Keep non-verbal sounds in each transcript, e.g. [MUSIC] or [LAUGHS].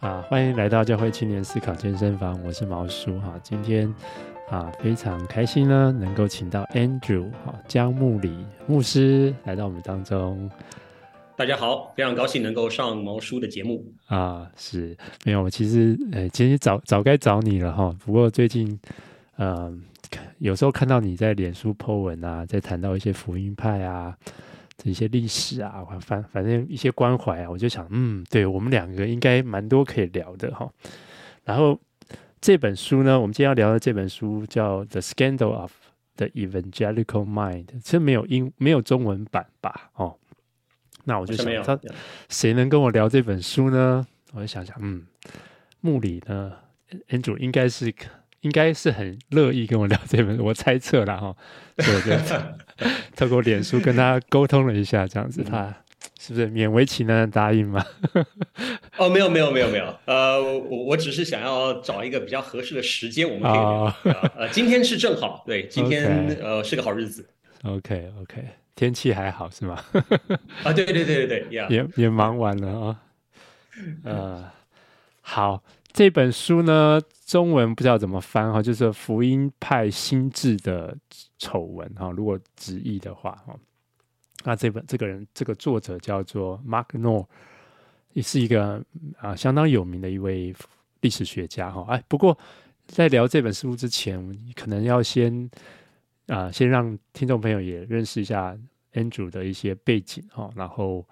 啊，欢迎来到教会青年思考健身房，我是毛叔哈。今天啊，非常开心呢，能够请到 Andrew 哈江牧里牧师来到我们当中。大家好，非常高兴能够上毛叔的节目啊。是，没有，我其实呃，其实早早该找你了哈。不过最近呃，有时候看到你在脸书 po 文啊，在谈到一些福音派啊。这些历史啊，反反正一些关怀啊，我就想，嗯，对我们两个应该蛮多可以聊的哈。然后这本书呢，我们今天要聊的这本书叫《The Scandal of the Evangelical Mind》，这没有英没有中文版吧？哦，那我就想，他谁能跟我聊这本书呢？我就想想，嗯，穆里呢，Andrew 应该是。应该是很乐意跟我聊这本，我猜测了哈，所以我就 [LAUGHS] 透过脸书跟他沟通了一下，这样子他是不是勉为其难的答应嘛？[LAUGHS] 哦，没有没有没有没有，呃，我我只是想要找一个比较合适的时间，我们可以聊。哦、呃，今天是正好，对，今天 Okay. 呃是个好日子。OK OK，天气还好是吗？[LAUGHS] 啊，对对对对对，也也忙完了啊、哦。呃，好。这本书呢，中文不知道怎么翻哈，就是福音派心智的丑闻哈。如果直译的话哈，那这本这个人这个作者叫做 Mark Noll，也是一个啊相当有名的一位历史学家哈。哎，不过在聊这本书之前，可能要先啊先让听众朋友也认识一下 Andrew 的一些背景哈，然后。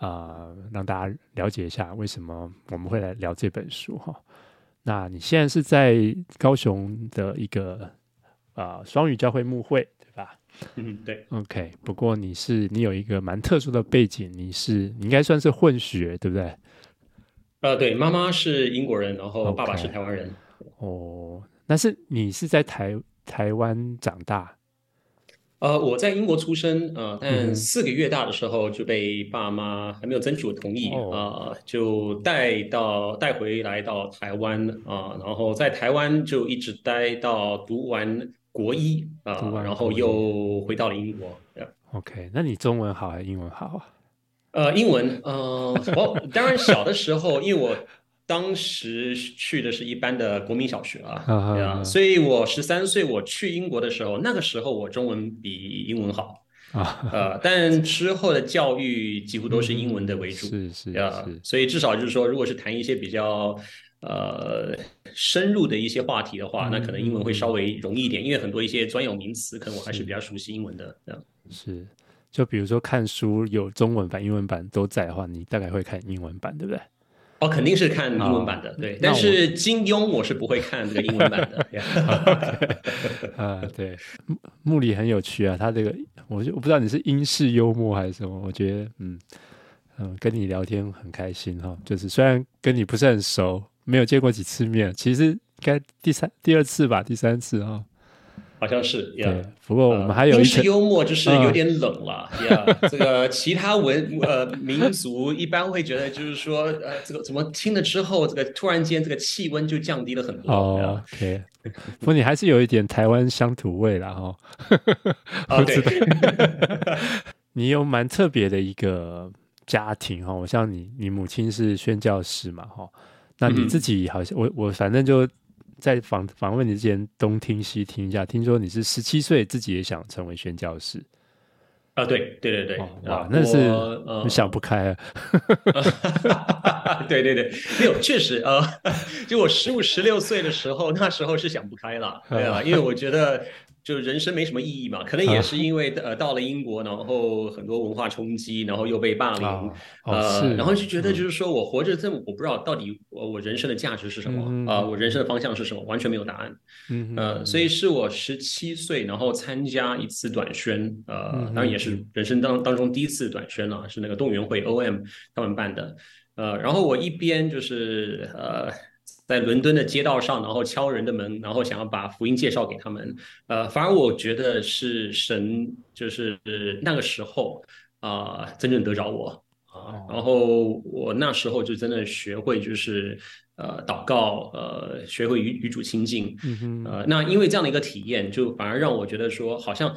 啊、呃，让大家了解一下为什么我们会来聊这本书哈。那你现在是在高雄的一个啊双语教会牧会对吧？嗯，对。OK，不过你是你有一个蛮特殊的背景，你是你应该算是混血对不对？呃，对，妈妈是英国人，然后爸爸是台湾人。Okay. 哦，那是你是在台台湾长大？呃，我在英国出生，呃，但四个月大的时候就被爸妈还没有争取我同意，啊、嗯呃，就带到带回来到台湾啊、呃，然后在台湾就一直待到读完国一啊，呃、然后又回到了英国。OK，那你中文好还是英文好啊？呃，英文，呃，我当然小的时候，因为我。当时去的是一般的国民小学啊，啊，uh huh. 所以我十三岁我去英国的时候，那个时候我中文比英文好啊，uh. 呃，但之后的教育几乎都是英文的为主，是是啊，所以至少就是说，如果是谈一些比较呃深入的一些话题的话，uh. 那可能英文会稍微容易一点，因为很多一些专有名词，可能我还是比较熟悉英文的。是，就比如说看书有中文版、英文版都在的话，你大概会看英文版，对不对？哦，肯定是看英文版的，哦、对。但是金庸我是不会看这个英文版的。[LAUGHS] 啊，对，木里很有趣啊，他这个，我就我不知道你是英式幽默还是什么，我觉得，嗯嗯，跟你聊天很开心哈。就是虽然跟你不是很熟，没有见过几次面，其实应该第三、第二次吧，第三次哈。好像是，对。不过我们还有一些幽默，就是有点冷了。呀，这个其他文呃民族一般会觉得，就是说呃，这个怎么听了之后，这个突然间这个气温就降低了很多。哦，OK。不过你还是有一点台湾乡土味啦哈。哦，[LAUGHS] 对。[LAUGHS] 你有蛮特别的一个家庭哈，我像你，你母亲是宣教师嘛哈，那你自己好像我我反正就。在访访问你之前，东听西听一下，听说你是十七岁自己也想成为宣教师啊？对对对对，哦、哇，那是你想不开啊？[LAUGHS] 对对对，没有，确实呃，[LAUGHS] 就我十五十六岁的时候，那时候是想不开了，对啊，因为我觉得。就是人生没什么意义嘛，可能也是因为呃到了英国，然后很多文化冲击，然后又被霸凌，啊、呃，然后就觉得就是说我活着这么，我不知道到底我我人生的价值是什么啊、嗯呃，我人生的方向是什么，完全没有答案。嗯呃，所以是我十七岁，然后参加一次短宣，呃，当然也是人生当当中第一次短宣了，是那个动员会 OM 他们办的，呃，然后我一边就是呃。在伦敦的街道上，然后敲人的门，然后想要把福音介绍给他们。呃，反而我觉得是神，就是那个时候啊、呃，真正得着我啊。然后我那时候就真的学会，就是呃祷告，呃学会与与主亲近。嗯哼呃，那因为这样的一个体验，就反而让我觉得说，好像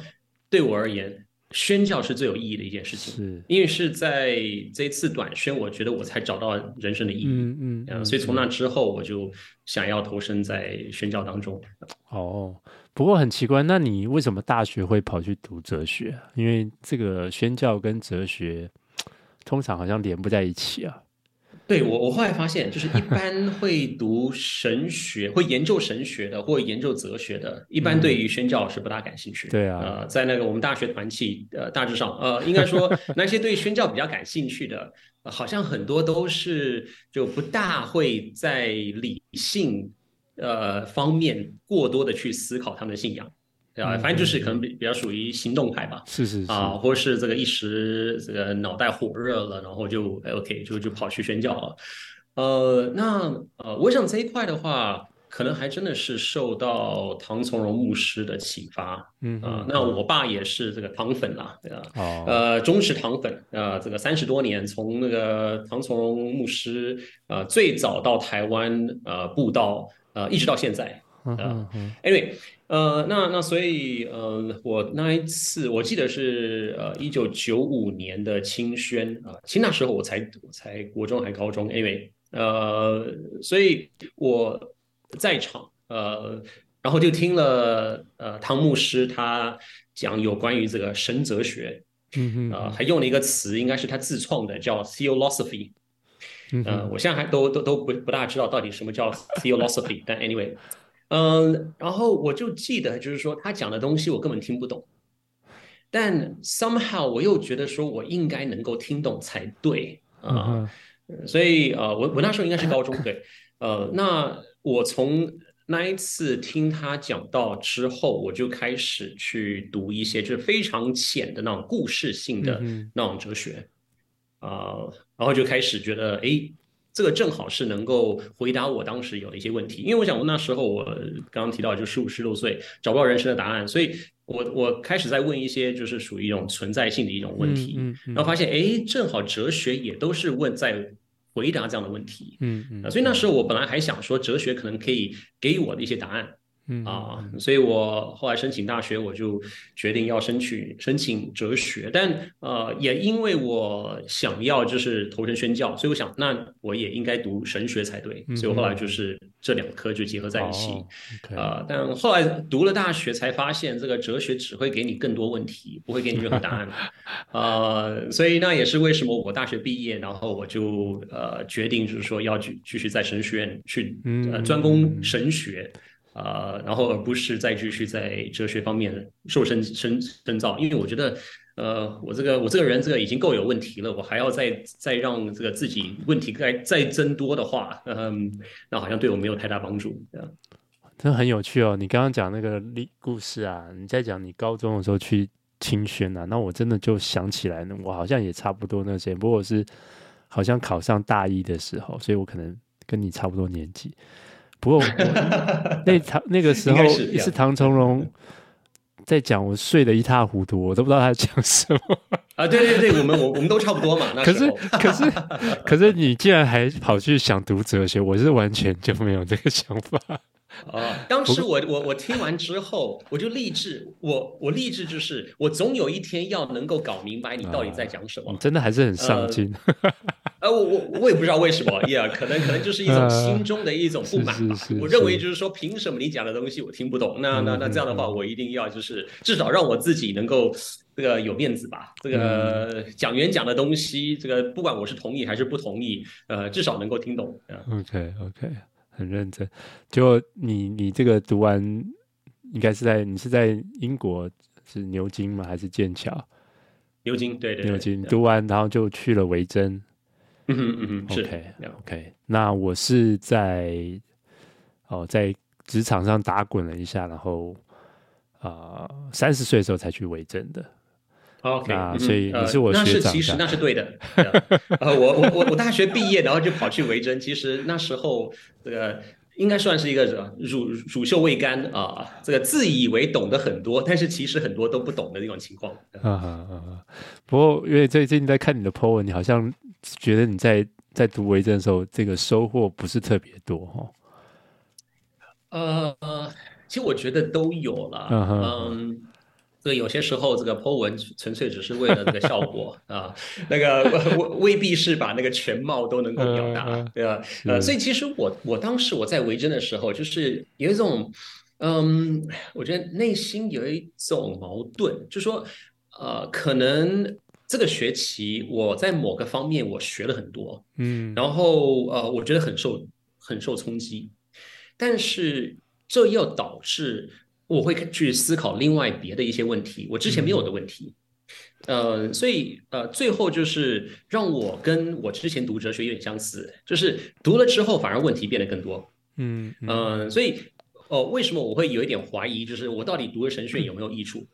对我而言，宣教是最有意义的一件事情，是因为是在这次短宣，我觉得我才找到人生的意义。嗯嗯，嗯，所以从那之后，我就想要投身在宣教当中。哦，不过很奇怪，那你为什么大学会跑去读哲学？因为这个宣教跟哲学通常好像连不在一起啊。对我，我后来发现，就是一般会读神学、会研究神学的，或研究哲学的，一般对于宣教是不大感兴趣。对啊，呃，在那个我们大学团契，呃，大致上，呃，应该说那些对宣教比较感兴趣的，呃，好像很多都是就不大会在理性呃方面过多的去思考他们的信仰。啊，反正就是可能比比较属于行动派吧，是是是啊，或者是这个一时这个脑袋火热了，然后就 OK 就就跑去宣教了。呃，那呃，我想这一块的话，可能还真的是受到唐从容牧师的启发。嗯啊，那我爸也是这个唐粉啦，对吧？哦，呃，忠实唐粉啊，呃，这个三十多年，从那个唐从容牧师呃最早到台湾呃布道呃一直到现在。啊，Anyway。呃，那那所以呃，我那一次我记得是呃一九九五年的清宣啊，其实那时候我才我才国中还高中，anyway，呃，所以我在场呃，然后就听了呃汤牧师他讲有关于这个神哲学，嗯嗯，呃，还用了一个词，应该是他自创的，叫 theolosophy，呃，我现在还都都都不不大知道到底什么叫 theolosophy，但 anyway。嗯，然后我就记得，就是说他讲的东西我根本听不懂，但 somehow 我又觉得说我应该能够听懂才对啊，呃，所以呃，我我那时候应该是高中对，呃，那我从那一次听他讲到之后，我就开始去读一些就是非常浅的那种故事性的那种哲学啊，呃，然后就开始觉得哎。这个正好是能够回答我当时有的一些问题，因为我想我那时候我刚刚提到就十五十六岁找不到人生的答案，所以我我开始在问一些就是属于一种存在性的一种问题，嗯嗯嗯、然后发现哎，正好哲学也都是问在回答这样的问题，嗯嗯、所以那时候我本来还想说哲学可能可以给予我的一些答案。嗯啊，所以我后来申请大学，我就决定要申请申请哲学，但呃，也因为我想要就是投身宣教，所以我想那我也应该读神学才对，所以我后来就是这两科就结合在一起，啊、嗯呃，但后来读了大学才发现，这个哲学只会给你更多问题，不会给你任何答案，啊、[LAUGHS] 呃，所以那也是为什么我大学毕业，然后我就呃决定就是说要继继续在神学院去呃专攻神学。啊、呃，然后而不是再继续在哲学方面受深深深造，因为我觉得，呃，我这个我这个人这个已经够有问题了，我还要再再让这个自己问题再再增多的话，嗯，那好像对我没有太大帮助。这样，真的很有趣哦！你刚刚讲那个历故事啊，你在讲你高中的时候去清宣啊，那我真的就想起来呢，我好像也差不多那些，不过是好像考上大一的时候，所以我可能跟你差不多年纪。不过 [LAUGHS] 那唐那个时候是，是唐从容在讲，我睡得一塌糊涂，我都不知道他在讲什么啊！对对对，我们我我们都差不多嘛。可是可是可是你竟然还跑去想读哲学，我是完全就没有这个想法。啊！当时我我我听完之后，我就立志，我我立志就是，我总有一天要能够搞明白你到底在讲什么。你真的还是很上进。呃，我我我也不知道为什么，Yeah，可能可能就是一种心中的一种不满吧。我认为就是说，凭什么你讲的东西我听不懂？那那那这样的话，我一定要就是至少让我自己能够这个有面子吧。这个讲员讲的东西，这个不管我是同意还是不同意，呃，至少能够听懂。OK OK。很认真，就你你这个读完，应该是在你是在英国是牛津吗？还是剑桥？牛津，对对，对，牛津读完，然后就去了维珍。嗯哼嗯哼，OK OK。那我是在哦，在职场上打滚了一下，然后啊，三十岁的时候才去维珍的。OK，所以你是我学长，那是其实那是对的。[LAUGHS] 呃，我我我我大学毕业，然后就跑去维珍。其实那时候这个应该算是一个乳乳臭未干啊，这个自以为懂得很多，但是其实很多都不懂的那种情况。啊啊啊！不过因为最近在看你的 po 文，你好像觉得你在在读维珍的时候，这个收获不是特别多哈。呃，其实我觉得都有了。嗯。这个有些时候，这个 Po 文纯粹只是为了这个效果 [LAUGHS] 啊，那个未 [LAUGHS] 未必是把那个全貌都能够表达，对吧？呃，所以其实我我当时我在维珍的时候，就是有一种，嗯，我觉得内心有一种矛盾，就是说，呃，可能这个学期我在某个方面我学了很多，嗯，然后呃，我觉得很受很受冲击，但是这又导致。我会去思考另外别的一些问题，我之前没有的问题，嗯、呃，所以呃，最后就是让我跟我之前读哲学有点相似，就是读了之后反而问题变得更多，嗯嗯、呃，所以哦、呃，为什么我会有一点怀疑，就是我到底读了神学有没有益处？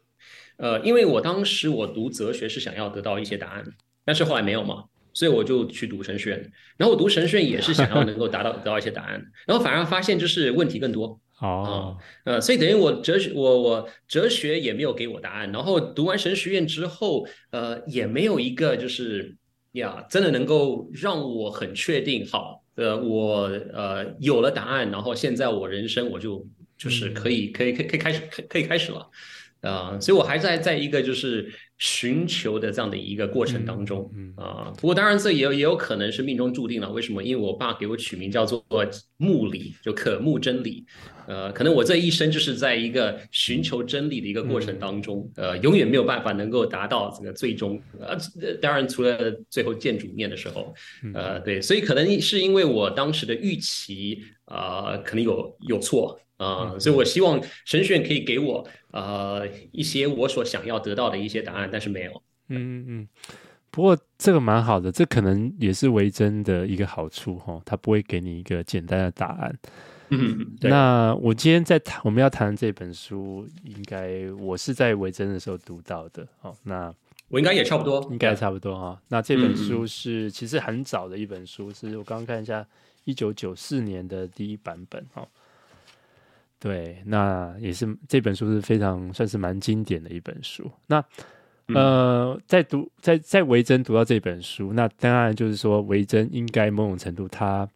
呃，因为我当时我读哲学是想要得到一些答案，但是后来没有嘛，所以我就去读神学院，然后我读神学院也是想要能够达到得到一些答案，然后反而发现就是问题更多。哦，呃，所以等于我哲学，我我哲学也没有给我答案，然后读完神学院之后，呃，也没有一个就是呀，真的能够让我很确定，好，呃，我呃有了答案，然后现在我人生我就就是可以可以可以可以开始可可以开始了，啊，呃，所以我还在在一个就是。寻求的这样的一个过程当中，嗯啊、呃，不过当然这也有也有可能是命中注定了。为什么？因为我爸给我取名叫做木理，就可木真理。呃，可能我这一生就是在一个寻求真理的一个过程当中，呃，永远没有办法能够达到这个最终。呃，当然除了最后见主面的时候，呃，对，所以可能是因为我当时的预期啊、呃，可能有有错。啊、呃，所以我希望神学院可以给我呃一些我所想要得到的一些答案，但是没有。嗯嗯，不过这个蛮好的，这可能也是维珍的一个好处哈，他不会给你一个简单的答案。嗯，那我今天在谈我们要谈这本书，应该我是在维珍的时候读到的。哦，那我应该也差不多，应该差不多哈。那这本书是其实很早的一本书，是我刚刚看一下，一九九四年的第一版本哦。对，那也是这本书是非常算是蛮经典的一本书。那呃，在读在在维珍读到这本书，那当然就是说维珍应该某种程度他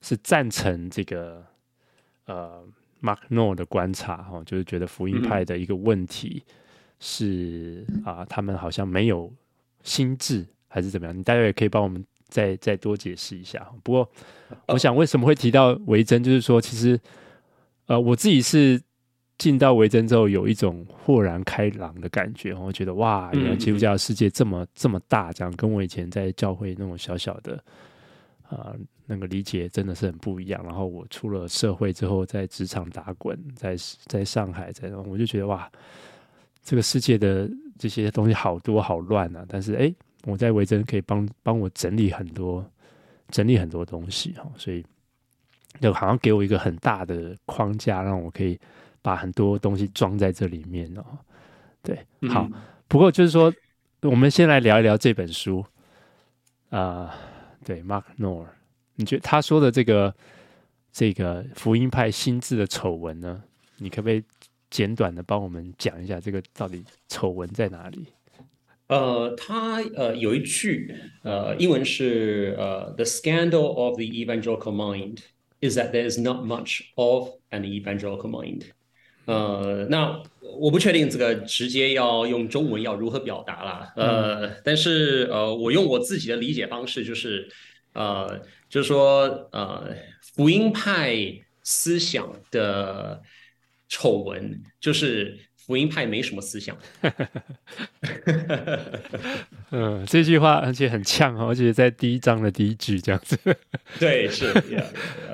是赞成这个呃 Mark Noll 的观察哈、哦，就是觉得福音派的一个问题是啊、呃，他们好像没有心智还是怎么样？你大概也可以帮我们再再多解释一下。不过我想为什么会提到维珍，就是说其实。呃，我自己是进到维珍之后，有一种豁然开朗的感觉。我觉得哇，原来基督教的世界这么这么大，这样跟我以前在教会那种小小的啊、呃、那个理解真的是很不一样。然后我出了社会之后，在职场打滚，在在上海，在我就觉得哇，这个世界的这些东西好多好乱啊。但是哎，我在维珍可以帮帮我整理很多，整理很多东西哈，所以。就好像给我一个很大的框架，让我可以把很多东西装在这里面哦。对，好。嗯、不过就是说，我们先来聊一聊这本书啊、呃。对，Mark Nor，你觉得他说的这个这个福音派心智的丑闻呢？你可不可以简短的帮我们讲一下这个到底丑闻在哪里？呃，他呃有一句呃英文是呃 The scandal of the evangelical mind。Is that there is not much of an evangelical mind？呃，那我不确定这个直接要用中文要如何表达啦。呃，嗯、但是呃，我用我自己的理解方式，就是呃，就是说呃，福音派思想的丑闻就是。福音派没什么思想。[LAUGHS] 嗯，这句话而且很呛，而且在第一章的第一句这样子。[LAUGHS] 对，是。Yeah, [LAUGHS] yeah.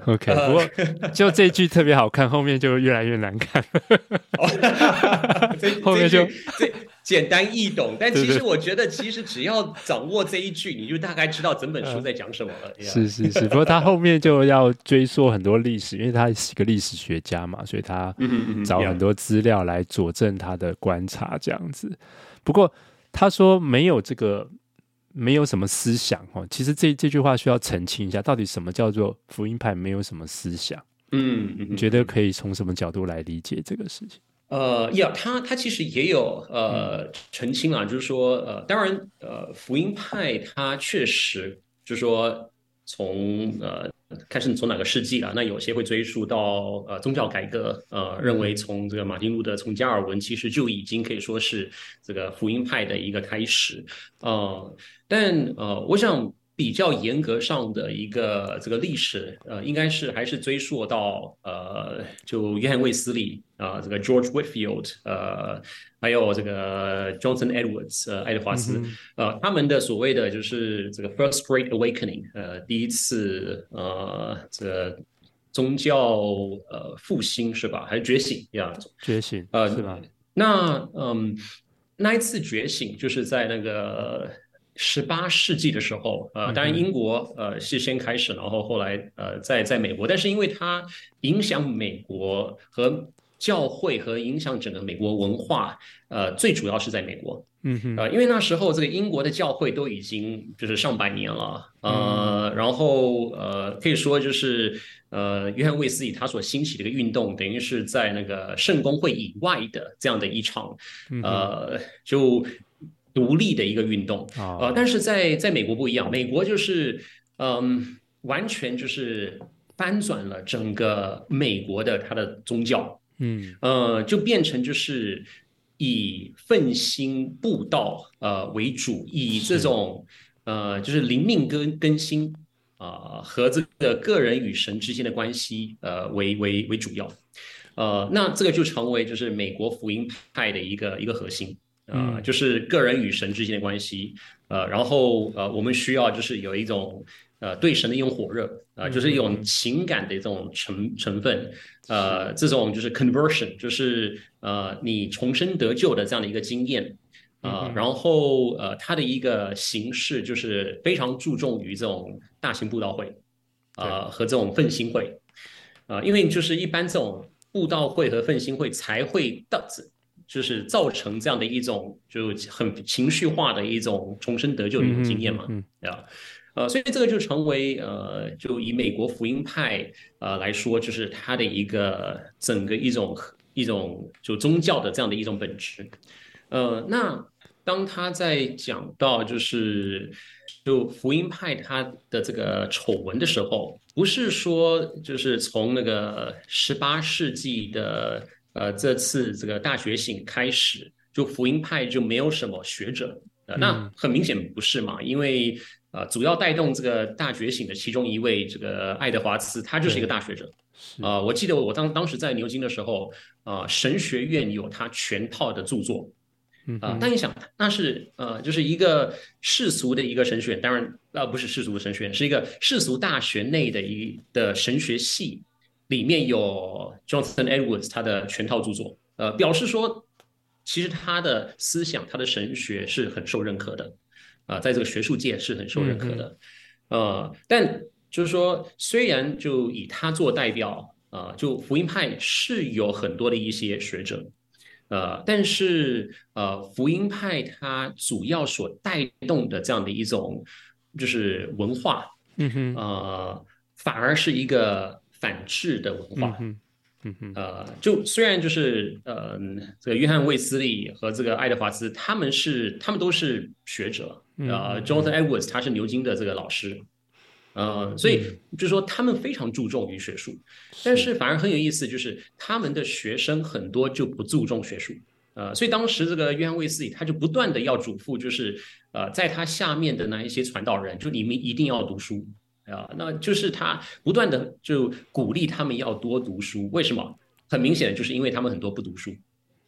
OK，不过就这句特别好看，后面就越来越难看。后面就。简单易懂，但其实我觉得，其实只要掌握这一句，你就大概知道整本书在讲什么了。是是是，不过他后面就要追溯很多历史，因为他是一个历史学家嘛，所以他找很多资料来佐证他的观察这样子。不过他说没有这个，没有什么思想哦。其实这这句话需要澄清一下，到底什么叫做福音派没有什么思想？嗯，你觉得可以从什么角度来理解这个事情？呃，呀，他他其实也有呃澄清啊，就是说呃，当然呃，福音派他确实就是说从呃。看是从哪个世纪啊？那有些会追溯到呃宗教改革，呃，认为从这个马丁路德从加尔文其实就已经可以说是这个福音派的一个开始，呃，但呃，我想。比较严格上的一个这个历史，呃，应该是还是追溯到呃，就约翰卫斯理啊、呃，这个 George Whitfield，呃，还有这个 Jonathan Edwards，呃，爱德华斯，嗯、呃，他们的所谓的就是这个 First Great Awakening，呃，第一次呃，这个宗教呃复兴是吧？还是觉醒呀？觉醒，呃，是吧？那嗯，那一次觉醒就是在那个。十八世纪的时候，呃，当然英国呃是先开始，然后后来呃在在美国，但是因为它影响美国和教会和影响整个美国文化，呃，最主要是在美国，嗯哼，呃，因为那时候这个英国的教会都已经就是上百年了，呃，然后呃可以说就是呃约翰卫斯理他所兴起的一个运动，等于是在那个圣公会以外的这样的一场，呃就。独立的一个运动，呃，但是在在美国不一样，美国就是，嗯，完全就是翻转了整个美国的它的宗教，嗯，呃，就变成就是以奋心布道呃为主，以这种呃就是灵命更更新啊、呃、和这个个人与神之间的关系呃为为为主要，呃，那这个就成为就是美国福音派的一个一个核心。呃，就是个人与神之间的关系，呃，然后呃，我们需要就是有一种呃对神的一种火热，呃，就是一种情感的这种成成分，呃，这种就是 conversion，就是呃你重生得救的这样的一个经验，啊、呃，然后呃，它的一个形式就是非常注重于这种大型布道会，呃，和这种奋兴会，啊、呃，因为就是一般这种布道会和奋兴会才会到此。就是造成这样的一种就很情绪化的一种重生得救的一种经验嘛，对吧？呃，所以这个就成为呃，就以美国福音派呃来说，就是它的一个整个一种一种就宗教的这样的一种本质。呃，那当他在讲到就是就福音派他的这个丑闻的时候，不是说就是从那个十八世纪的。呃，这次这个大觉醒开始，就福音派就没有什么学者，呃，那很明显不是嘛，因为呃，主要带动这个大觉醒的其中一位这个爱德华兹，他就是一个大学者，啊、呃，我记得我当当时在牛津的时候，啊、呃，神学院有他全套的著作，啊、呃，但你想，那是呃，就是一个世俗的一个神学院，当然呃，不是世俗的神学院，是一个世俗大学内的一的神学系。里面有 Jonathan Edwards 他的全套著作，呃，表示说，其实他的思想、他的神学是很受认可的，啊、呃，在这个学术界是很受认可的，嗯、呃，但就是说，虽然就以他做代表，啊、呃，就福音派是有很多的一些学者，呃，但是呃，福音派它主要所带动的这样的一种就是文化，嗯哼，呃，反而是一个。反制的文化，嗯嗯嗯，呃，就虽然就是呃，这个约翰卫斯理和这个爱德华兹，他们是他们都是学者，呃，Jonathan Edwards 他是牛津的这个老师，呃，所以就是说他们非常注重于学术，但是反而很有意思，就是他们的学生很多就不注重学术，呃，所以当时这个约翰卫斯理他就不断的要嘱咐，就是呃，在他下面的那一些传道人，就你们一定要读书。啊，那就是他不断的就鼓励他们要多读书，为什么？很明显的就是因为他们很多不读书，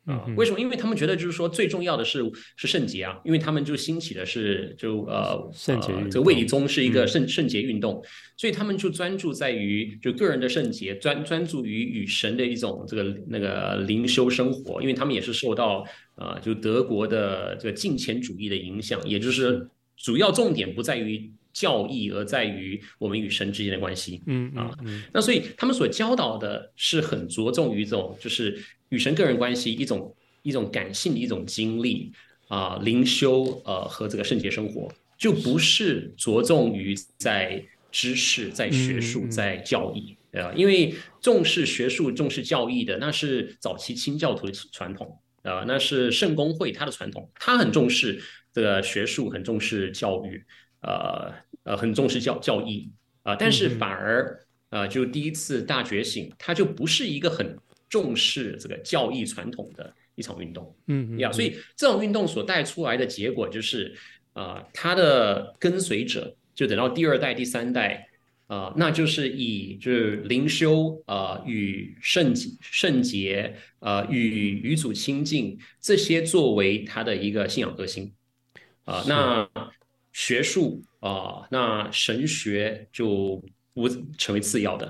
啊，为什么？因为他们觉得就是说最重要的是是圣洁啊，因为他们就兴起的是就呃圣洁，呃，这个卫理宗是一个圣圣洁运动，所以他们就专注在于就个人的圣洁，专专注于与神的一种这个那个灵修生活，因为他们也是受到呃就德国的这个金钱主义的影响，也就是主要重点不在于。教义而在于我们与神之间的关系，嗯啊，那所以他们所教导的是很着重于这种，就是与神个人关系一种一种感性的一种经历啊，灵修呃和这个圣洁生活，就不是着重于在知识、在学术、在教义啊，因为重视学术、重视教义的那是早期清教徒的传统啊，那是圣公会他的传统，他很重视这个学术，很重视教育。呃呃，很重视教教义，啊，但是反而啊，就第一次大觉醒，它就不是一个很重视这个教义传统的一场运动，嗯嗯，呀，所以这种运动所带出来的结果就是，啊，它的跟随者就等到第二代、第三代。啊、呃，那就是以就是灵修啊、呃，与圣圣洁啊，与与主亲近这些作为他的一个信仰核心啊、呃。那学术啊、呃，那神学就不成为次要的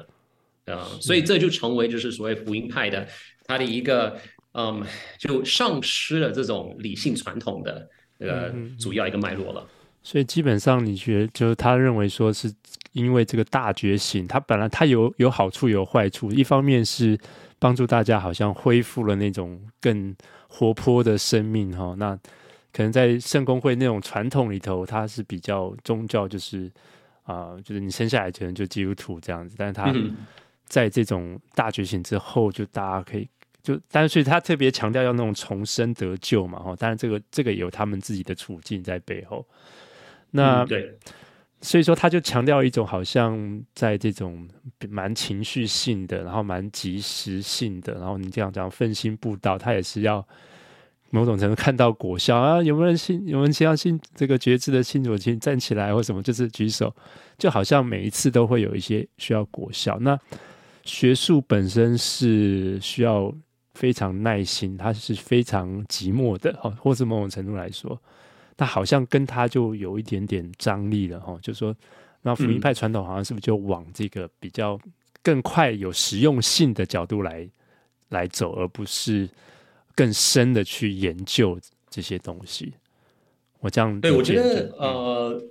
啊、呃，所以这就成为就是所谓福音派的他的一个嗯，就丧失了这种理性传统的呃主要一个脉络了。所以基本上，你觉得就是他认为说是因为这个大觉醒，他本来他有有好处有坏处。一方面是帮助大家好像恢复了那种更活泼的生命哈。那可能在圣公会那种传统里头，它是比较宗教，就是啊、呃，就是你生下来可能就基督徒这样子。但是他在这种大觉醒之后，就大家可以就，但是所以他特别强调要那种重生得救嘛哈。当然这个这个有他们自己的处境在背后。那、嗯、对，所以说他就强调一种好像在这种蛮情绪性的，然后蛮及时性的，然后你这样讲奋心布道，他也是要某种程度看到果效啊。有没有人信？有没有人相信这个觉知的信主请站起来或什么？就是举手，就好像每一次都会有一些需要果效。那学术本身是需要非常耐心，它是非常寂寞的，哈，或是某种程度来说。那好像跟他就有一点点张力了哈，就说，那福音派传统好像是不是就往这个比较更快有实用性的角度来来走，而不是更深的去研究这些东西？我这样对，我觉得呃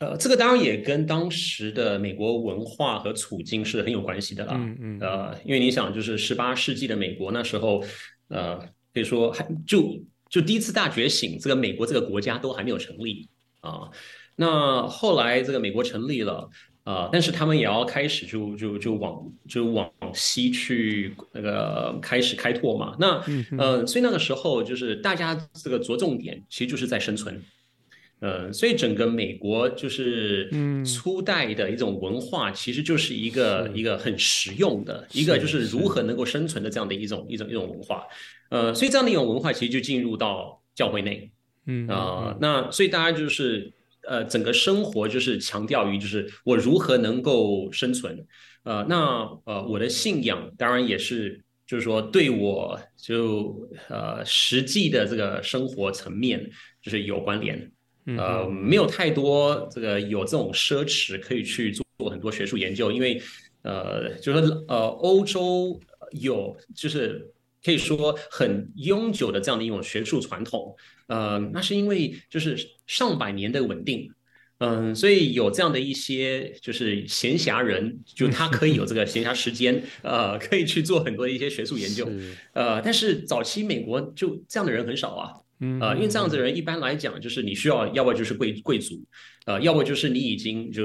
呃，这个当然也跟当时的美国文化和处境是很有关系的啦。嗯嗯，呃，因为你想，就是十八世纪的美国那时候，呃，可以说还就。就第一次大觉醒，这个美国这个国家都还没有成立啊。那后来这个美国成立了啊，但是他们也要开始就就就往就往西去那个开始开拓嘛。那嗯、呃，所以那个时候就是大家这个着重点其实就是在生存。嗯、呃，所以整个美国就是初代的一种文化，其实就是一个一个很实用的一个就是如何能够生存的这样的一种一种一种文化。呃，所以这样的一种文化其实就进入到教会内，嗯啊、呃，那所以大家就是呃，整个生活就是强调于就是我如何能够生存，呃，那呃，我的信仰当然也是就是说对我就呃实际的这个生活层面就是有关联，呃，没有太多这个有这种奢侈可以去做很多学术研究，因为呃，就是呃，欧洲有就是。可以说很悠久的这样的一种学术传统，呃，那是因为就是上百年的稳定，嗯、呃，所以有这样的一些就是闲暇人，就他可以有这个闲暇时间，[LAUGHS] 呃，可以去做很多的一些学术研究，呃，但是早期美国就这样的人很少啊，呃，因为这样子的人一般来讲就是你需要，要不就是贵贵族，呃，要不就是你已经就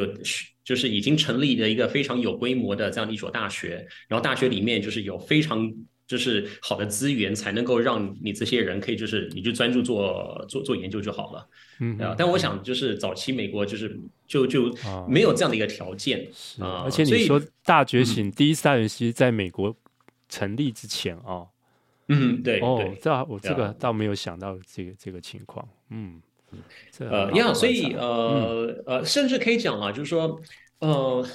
就是已经成立了一个非常有规模的这样的一所大学，然后大学里面就是有非常。就是好的资源才能够让你这些人可以，就是你就专注做做做研究就好了，嗯啊。但我想就是早期美国就是就就没有这样的一个条件啊。而且你说大觉醒，第一次大觉醒在美国成立之前啊。嗯，对。哦，这我这个倒没有想到这个这个情况。嗯，呃，呀，所以呃呃，甚至可以讲啊，就是说呃，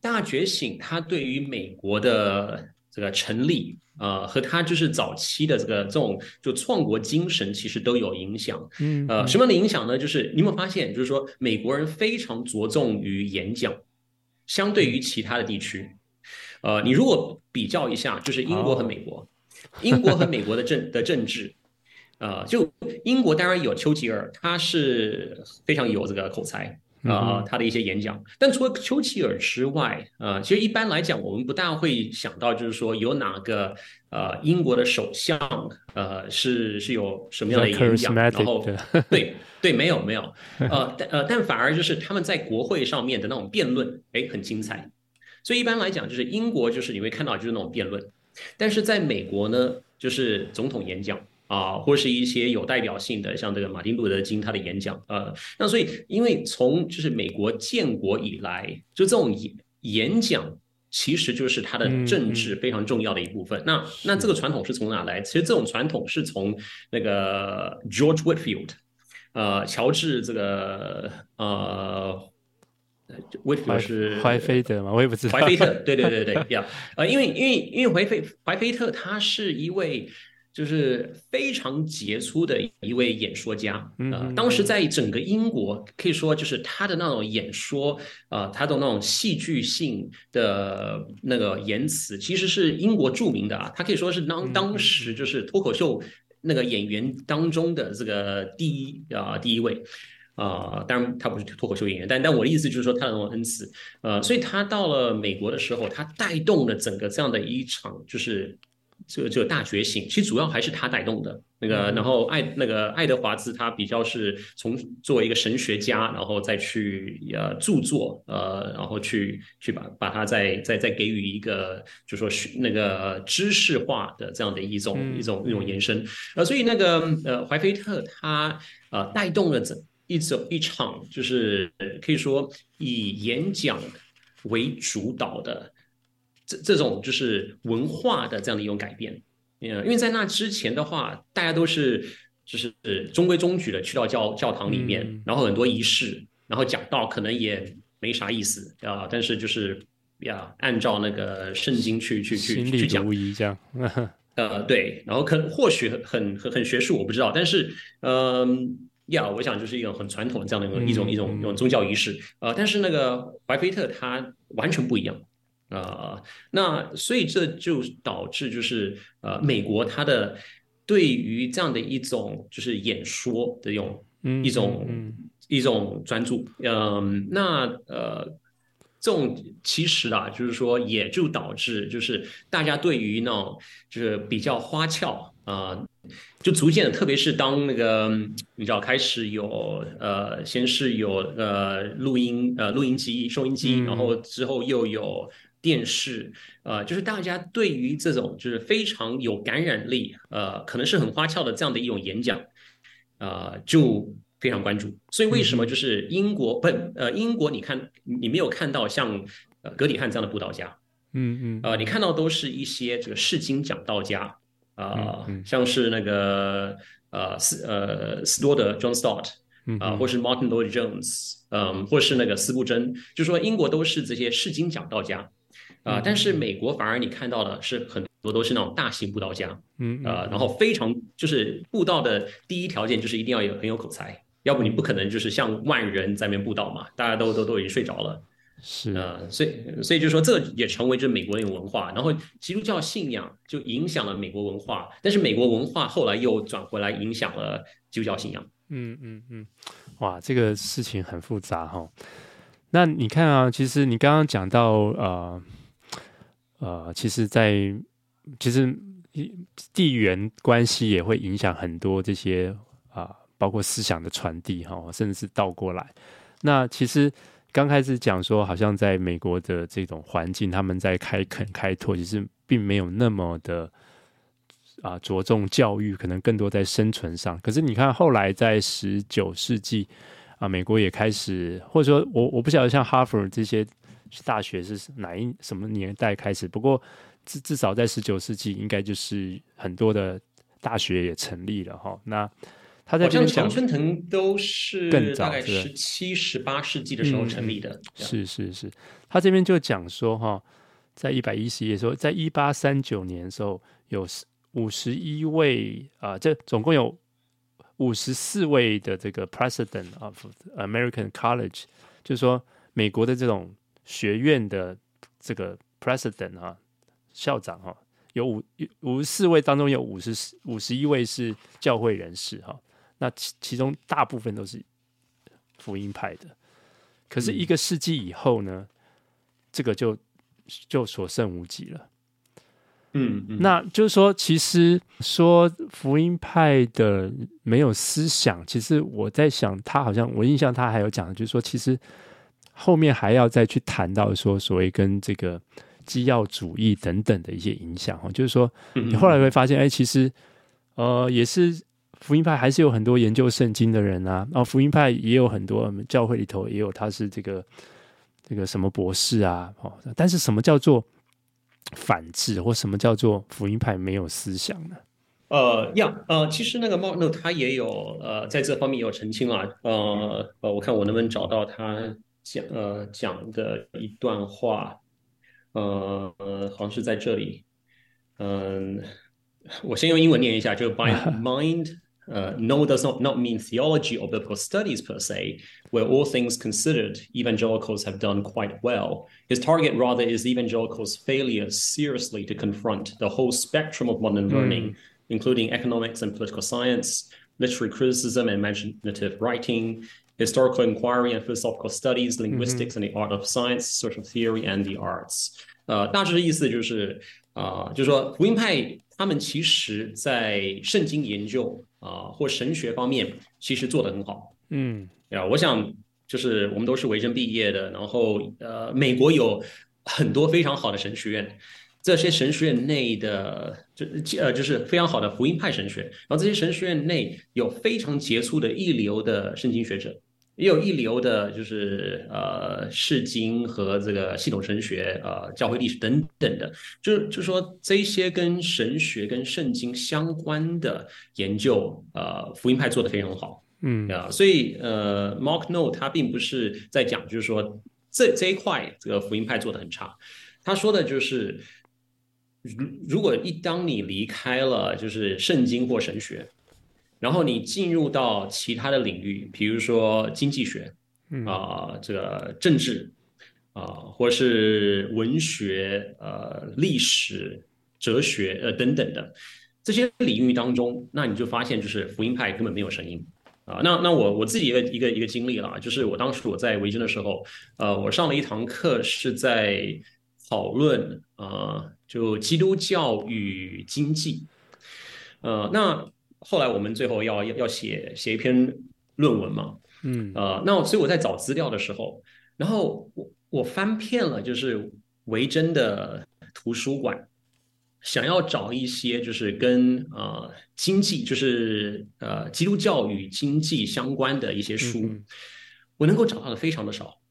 大觉醒它对于美国的这个成立。呃，和他就是早期的这个这种就创国精神其实都有影响。嗯，呃，什么样的影响呢？就是你有没有发现，就是说美国人非常着重于演讲，相对于其他的地区。呃，你如果比较一下，就是英国和美国，英国和美国的政的政治，呃，就英国当然有丘吉尔，他是非常有这个口才。啊、呃，他的一些演讲，但除了丘吉尔之外，呃，其实一般来讲，我们不大会想到，就是说有哪个呃英国的首相，呃，是是有什么样的演讲，然后 [LAUGHS] 对对，没有没有，呃但呃但反而就是他们在国会上面的那种辩论，哎，很精彩。所以一般来讲，就是英国就是你会看到就是那种辩论，但是在美国呢，就是总统演讲。啊，或是一些有代表性的，像这个马丁路德金他的演讲，呃，那所以因为从就是美国建国以来，就这种演演讲，其实就是他的政治非常重要的一部分。嗯、那那这个传统是从哪来？其实这种传统是从那个 George Whitfield，呃，乔治这个呃。，Whitfield 是怀菲特吗？我也不知道。怀菲特，对对对对，呀，[LAUGHS] 呃，因为因为因为怀菲怀菲特他是一位就是非常杰出的一位演说家，呃，当时在整个英国可以说就是他的那种演说，呃，他的那种戏剧性的那个言辞，其实是英国著名的啊，他可以说是当当时就是脱口秀那个演员当中的这个第一啊，呃，第一位。啊、呃，当然他不是脱口秀演员，但但我的意思就是说他的那种恩赐，呃，所以他到了美国的时候，他带动了整个这样的一场就是这个这个大觉醒，其实主要还是他带动的那个，然后爱那个爱德华兹他比较是从作为一个神学家，然后再去呃著作呃，然后去去把把他再再再给予一个就是说那个知识化的这样的一种、嗯、一种一种延伸，呃，所以那个呃怀菲特他呃带动了整。一种一场就是可以说以演讲为主导的这这种就是文化的这样的一种改变，嗯，因为在那之前的话，大家都是就是中规中矩的去到教教堂里面，嗯、然后很多仪式，然后讲道可能也没啥意思啊，但是就是呀，按照那个圣经去去去去讲。这样，[LAUGHS] 呃，对，然后可或许很很很学术，我不知道，但是嗯。要，yeah, 我想就是一种很传统的这样的一种一种一种一种宗教仪式，呃，但是那个怀菲特他完全不一样，啊、呃，那所以这就导致就是呃，美国它的对于这样的一种就是演说的用一种一种专注，嗯、呃，那呃，这种其实啊，就是说也就导致就是大家对于那种就是比较花俏啊。呃就逐渐的，特别是当那个你知道开始有呃，先是有呃录音呃录音机、收音机，然后之后又有电视，呃，就是大家对于这种就是非常有感染力，呃，可能是很花俏的这样的一种演讲，呃，就非常关注。所以为什么就是英国不呃英国，你看你没有看到像呃格里汉这样的布道家，嗯嗯，呃，你看到都是一些这个释经讲道家。啊、呃，像是那个呃斯呃斯多德 John Stott 啊、呃，或是 Martin Lloyd-Jones，嗯、呃，或是那个斯布真，就说英国都是这些释经讲道家啊、呃，但是美国反而你看到的是很多都是那种大型布道家，嗯啊、呃，然后非常就是布道的第一条件就是一定要有很有口才，要不你不可能就是像万人在那边布道嘛，大家都都都已经睡着了。是啊、呃，所以所以就说这也成为这美国的一种文化，然后基督教信仰就影响了美国文化，但是美国文化后来又转回来影响了基督教信仰。嗯嗯嗯，哇，这个事情很复杂哈。那你看啊，其实你刚刚讲到呃呃，其实在，其实地缘关系也会影响很多这些啊、包括思想的传递哈，甚至是倒过来。那其实。刚开始讲说，好像在美国的这种环境，他们在开垦开拓，其实并没有那么的啊着重教育，可能更多在生存上。可是你看，后来在十九世纪啊，美国也开始，或者说我我不晓得像哈佛这些大学是哪一什么年代开始，不过至至少在十九世纪，应该就是很多的大学也成立了哈。那他在讲常春藤都是大概十七、十八世纪的时候成立的。嗯、是是是，他这边就讲说哈，在一百一十页说，在一八三九年的时候，有五十一位啊，这总共有五十四位的这个 President of American College，就是说美国的这种学院的这个 President 啊，校长哈，有五五十四位当中有五十五十一位是教会人士哈。那其其中大部分都是福音派的，可是一个世纪以后呢，嗯、这个就就所剩无几了。嗯，嗯，那就是说，其实说福音派的没有思想，其实我在想，他好像我印象他还有讲的，就是说，其实后面还要再去谈到说，所谓跟这个基要主义等等的一些影响哦，就是说，你后来会发现，哎，其实。呃，也是福音派还是有很多研究圣经的人啊，然后福音派也有很多教会里头也有他是这个这个什么博士啊，哦，但是什么叫做反制，或什么叫做福音派没有思想呢？呃，呀，呃，其实那个 Mark Note 他也有呃在这方面有澄清啊，呃呃，我看我能不能找到他讲呃讲的一段话，呃呃，好像是在这里，嗯、呃，我先用英文念一下，就 by [LAUGHS] mind，呃，no does not not mean theology or biblical studies per se, where all things considered, evangelicals have done quite well. His target rather is evangelicals' failure seriously to confront the whole spectrum of modern learning. 嗯 including economics and political science, literary criticism and imaginative writing, historical inquiry and philosophical studies, linguistics and the art of science, social theory and the arts。呃，大致的意思就是，啊、呃，就是说福音派他们其实在圣经研究啊、呃、或神学方面其实做得很好。嗯，啊，我想就是我们都是维珍毕业的，然后呃，美国有很多非常好的神学院。这些神学院内的就呃就是非常好的福音派神学，然后这些神学院内有非常杰出的一流的圣经学者，也有一流的就是呃释经和这个系统神学呃教会历史等等的，就是就是说这些跟神学跟圣经相关的研究，呃福音派做的非常好，嗯啊，所以呃 Mark Note 他并不是在讲就是说这这一块这个福音派做的很差，他说的就是。如如果一当你离开了就是圣经或神学，然后你进入到其他的领域，比如说经济学，啊、呃，这个政治，啊、呃，或是文学，呃，历史、哲学，呃，等等的这些领域当中，那你就发现就是福音派根本没有声音啊、呃。那那我我自己一个一个一个经历了，就是我当时我在维珍的时候，呃，我上了一堂课是在讨论啊。呃就基督教与经济，呃，那后来我们最后要要要写写一篇论文嘛，嗯，呃，那所以我在找资料的时候，然后我我翻遍了就是维珍的图书馆，想要找一些就是跟呃经济就是呃基督教与经济相关的一些书，嗯，我能够找到的非常的少，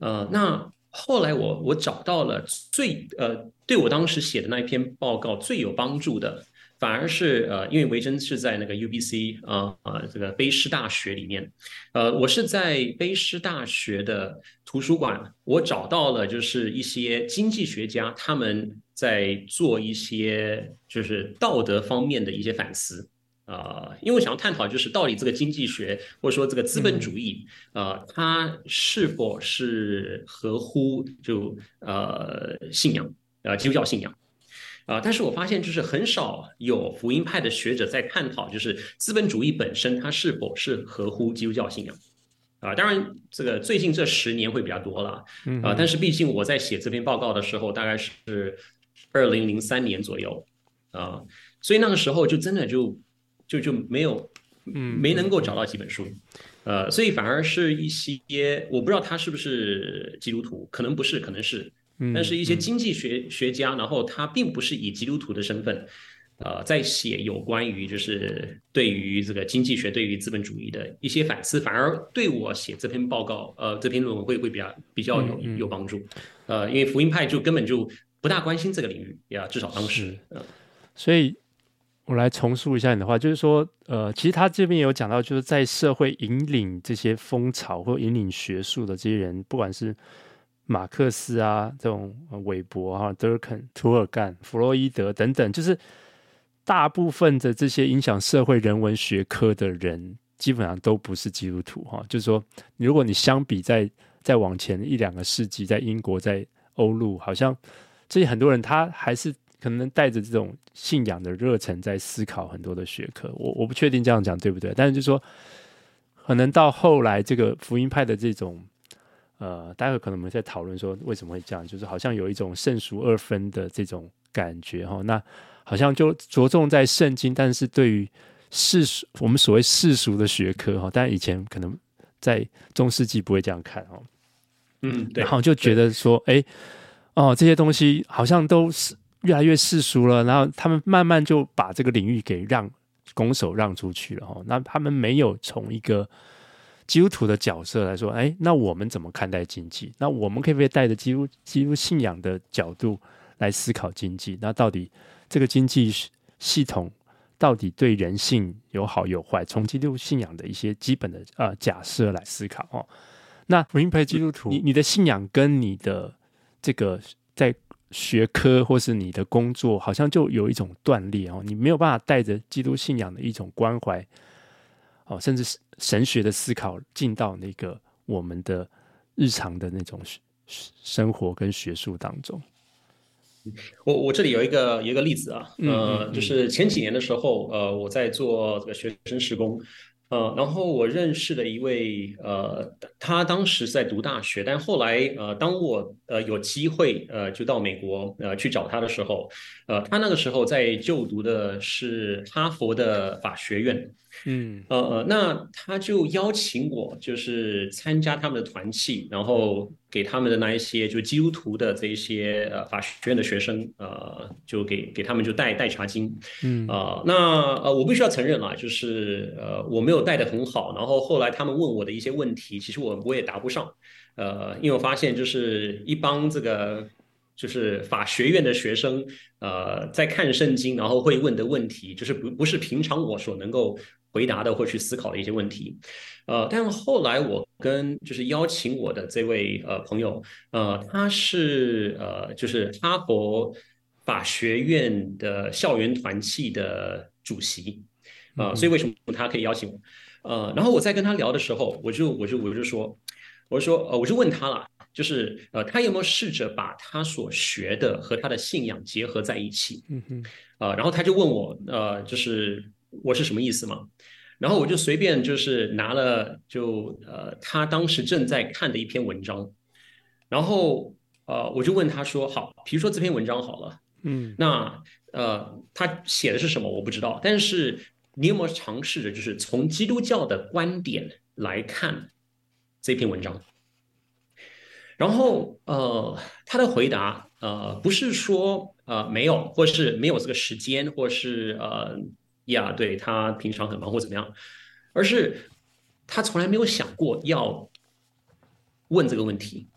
呃，那。后来我我找到了最呃对我当时写的那一篇报告最有帮助的，反而是呃因为维珍是在那个 UBC 啊、呃、啊这个卑诗大学里面，呃我是在卑诗大学的图书馆，我找到了就是一些经济学家他们在做一些就是道德方面的一些反思。啊、呃，因为我想要探讨，就是到底这个经济学或者说这个资本主义，啊、它是否是合乎就呃信仰，呃基督教信仰，啊、呃，但是我发现就是很少有福音派的学者在探讨，就是资本主义本身它是否是合乎基督教信仰，啊、呃，当然这个最近这十年会比较多了，啊、但是毕竟我在写这篇报告的时候，大概是二零零三年左右，啊、呃，所以那个时候就真的就。就就没有，嗯，没能够找到几本书，呃，所以反而是一些我不知道他是不是基督徒，可能不是，可能是，但是一些经济学学家，然后他并不是以基督徒的身份，呃，在写有关于就是对于这个经济学对于资本主义的一些反思，反而对我写这篇报告，呃，这篇论文会会比较比较有有帮助，呃，因为福音派就根本就不大关心这个领域呀，至少当时，嗯，所以。我来重述一下你的话，就是说，呃，其实他这边有讲到，就是在社会引领这些风潮或引领学术的这些人，不管是马克思啊，这种韦伯哈、德尔肯、涂尔干、弗洛伊德等等，就是大部分的这些影响社会人文学科的人，基本上都不是基督徒哈。就是说，如果你相比在再往前一两个世纪，在英国、在欧陆，好像这些很多人他还是。可能带着这种信仰的热忱在思考很多的学科，我我不确定这样讲对不对，但是就是说，可能到后来这个福音派的这种，呃，待会可能我们在讨论说为什么会这样，就是好像有一种圣俗二分的这种感觉哈，那好像就着重在圣经，但是对于世俗我们所谓世俗的学科哈，但以前可能在中世纪不会这样看哈，嗯，对，然后就觉得说，哎，哦，这些东西好像都是。越来越世俗了，然后他们慢慢就把这个领域给让拱手让出去了哈。那他们没有从一个基督徒的角色来说，哎，那我们怎么看待经济？那我们可不可以带着基督基督信仰的角度来思考经济？那到底这个经济系统到底对人性有好有坏？从基督信仰的一些基本的呃假设来思考哦。那福音派基督徒，你你的信仰跟你的这个在学科或是你的工作，好像就有一种断裂哦。你没有办法带着基督信仰的一种关怀，哦，甚至是神学的思考进到那个我们的日常的那种生活跟学术当中。我我这里有一个有一个例子啊，呃，就是前几年的时候，呃，我在做这个学生时工。呃，然后我认识的一位，呃，他当时在读大学，但后来，呃，当我呃有机会，呃，就到美国，呃，去找他的时候，呃，他那个时候在就读的是哈佛的法学院。嗯，呃呃，那他就邀请我，就是参加他们的团契，然后给他们的那一些就基督徒的这一些呃法学院的学生，呃，就给给他们就带带查经，嗯，啊、呃，那呃我必须要承认啊，就是呃我没有带的很好，然后后来他们问我的一些问题，其实我我也答不上，呃，因为我发现就是一帮这个就是法学院的学生，呃，在看圣经，然后会问的问题，就是不不是平常我所能够。回答的或去思考的一些问题，呃，但后来我跟就是邀请我的这位呃朋友，呃，他是呃就是哈佛法学院的校园团契的主席，啊、呃，所以为什么他可以邀请我？呃，然后我在跟他聊的时候，我就我就我就说，我就说呃，我就问他了，就是呃，他有没有试着把他所学的和他的信仰结合在一起？嗯哼，啊、呃，然后他就问我，呃，就是。我是什么意思吗？然后我就随便就是拿了就呃他当时正在看的一篇文章，然后呃我就问他说好，比如说这篇文章好了，嗯，那呃他写的是什么我不知道，但是你有没有尝试着就是从基督教的观点来看这篇文章？然后呃他的回答呃不是说呃没有，或是没有这个时间，或是呃。呀，对，他平常很忙或怎么样，而是他从来没有想过要问这个问题，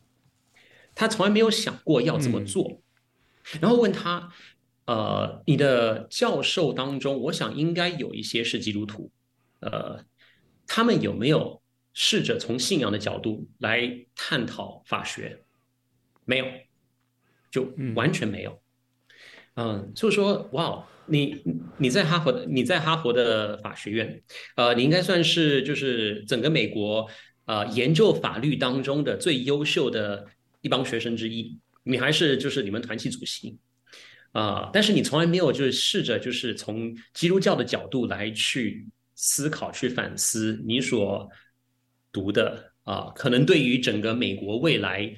他从来没有想过要这么做。嗯、然后问他，呃，你的教授当中，我想应该有一些是基督徒，呃，他们有没有试着从信仰的角度来探讨法学？没有，就完全没有。嗯、呃，就是说，哇。你你在哈佛的你在哈佛的法学院，呃，你应该算是就是整个美国呃研究法律当中的最优秀的一帮学生之一。你还是就是你们团契主席啊，但是你从来没有就是试着就是从基督教的角度来去思考去反思你所读的啊，可能对于整个美国未来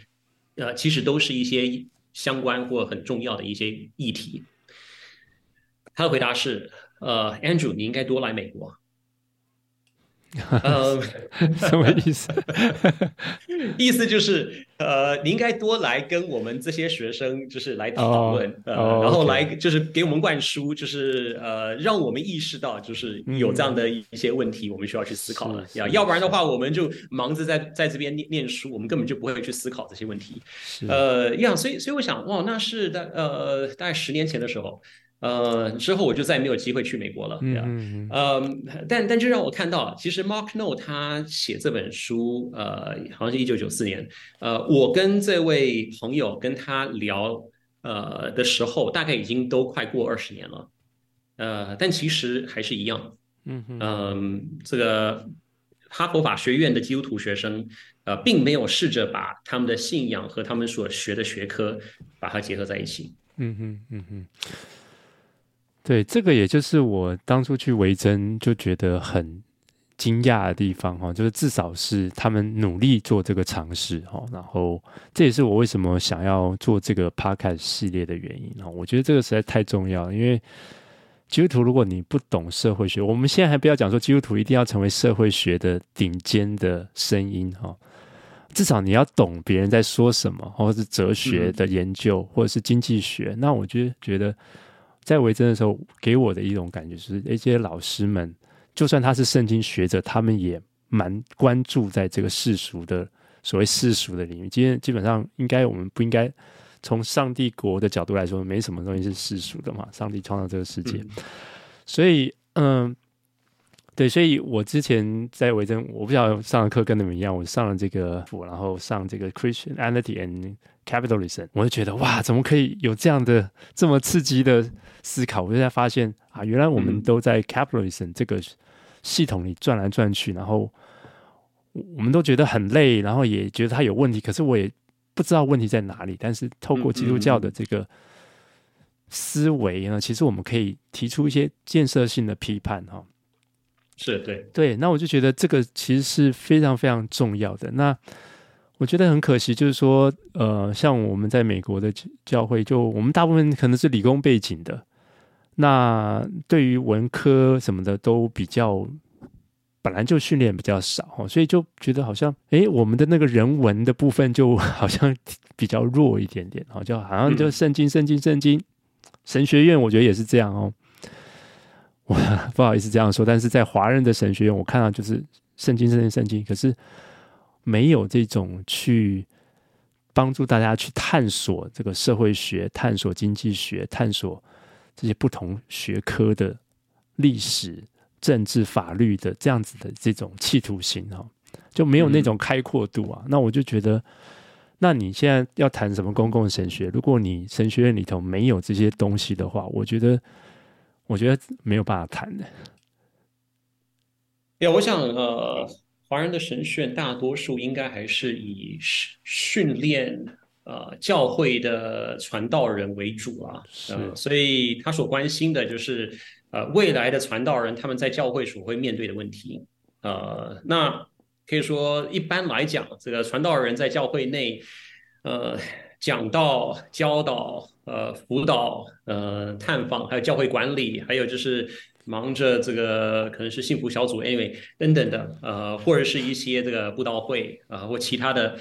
呃其实都是一些相关或很重要的一些议题。他的回答是：呃，Andrew，你应该多来美国。呃，[LAUGHS] 什么意思？[LAUGHS] 意思就是，呃，你应该多来跟我们这些学生，就是来讨论，oh, 呃，oh, 然后来就是给我们灌输，就是呃，让我们意识到，就是有这样的一些问题，我们需要去思考了。呀，要不然的话，我们就忙着在在这边念念书，我们根本就不会去思考这些问题。呃，呀，所以所以我想，哇，那是大呃大概十年前的时候。呃，之后我就再也没有机会去美国了。嗯嗯，呃，但但就让我看到，其实 Mark No 他写这本书，呃，好像是一九九四年。呃，我跟这位朋友跟他聊，呃的时候，大概已经都快过二十年了。呃，但其实还是一样。嗯嗯、呃，这个哈佛法学院的基督徒学生，呃，并没有试着把他们的信仰和他们所学的学科把它结合在一起。嗯哼，嗯哼。对，这个也就是我当初去维珍就觉得很惊讶的地方哈，就是至少是他们努力做这个尝试哈，然后这也是我为什么想要做这个 podcast 系列的原因哈。我觉得这个实在太重要了，因为基督徒如果你不懂社会学，我们现在还不要讲说基督徒一定要成为社会学的顶尖的声音哈，至少你要懂别人在说什么，或者是哲学的研究，或者是经济学。那我就觉得，在维珍的时候，给我的一种感觉是，这些老师们，就算他是圣经学者，他们也蛮关注在这个世俗的所谓世俗的领域。今天基本上，应该我们不应该从上帝国的角度来说，没什么东西是世俗的嘛。上帝创造这个世界，所以，嗯。对，所以我之前在维珍，我不晓得上的课跟你们一样，我上了这个，然后上这个 Christianity and Capitalism，我就觉得哇，怎么可以有这样的这么刺激的思考？我就在发现啊，原来我们都在 Capitalism 这个系统里转来转去，然后我们都觉得很累，然后也觉得它有问题，可是我也不知道问题在哪里。但是透过基督教的这个思维呢，其实我们可以提出一些建设性的批判，哈。是对对，那我就觉得这个其实是非常非常重要的。那我觉得很可惜，就是说，呃，像我们在美国的教会，就我们大部分可能是理工背景的，那对于文科什么的都比较本来就训练比较少，所以就觉得好像，哎，我们的那个人文的部分就 [LAUGHS] 好像比较弱一点点，好像好像就圣经、圣经、圣经，神学院我觉得也是这样哦。[LAUGHS] 不好意思这样说，但是在华人的神学院，我看到就是圣经、圣经、圣经，可是没有这种去帮助大家去探索这个社会学、探索经济学、探索这些不同学科的历史、政治、法律的这样子的这种企图心哈，就没有那种开阔度啊。那我就觉得，那你现在要谈什么公共神学？如果你神学院里头没有这些东西的话，我觉得。我觉得没有办法谈的。呀，我想，呃，华人的神学院大多数应该还是以训练呃教会的传道人为主啊。嗯、呃，所以他所关心的就是呃未来的传道人他们在教会所会面对的问题。呃，那可以说一般来讲，这个传道人在教会内，呃。讲道、教导、呃辅导、呃探访，还有教会管理，还有就是忙着这个可能是幸福小组，anyway 等等的，呃或者是一些这个布道会啊、呃、或其他的，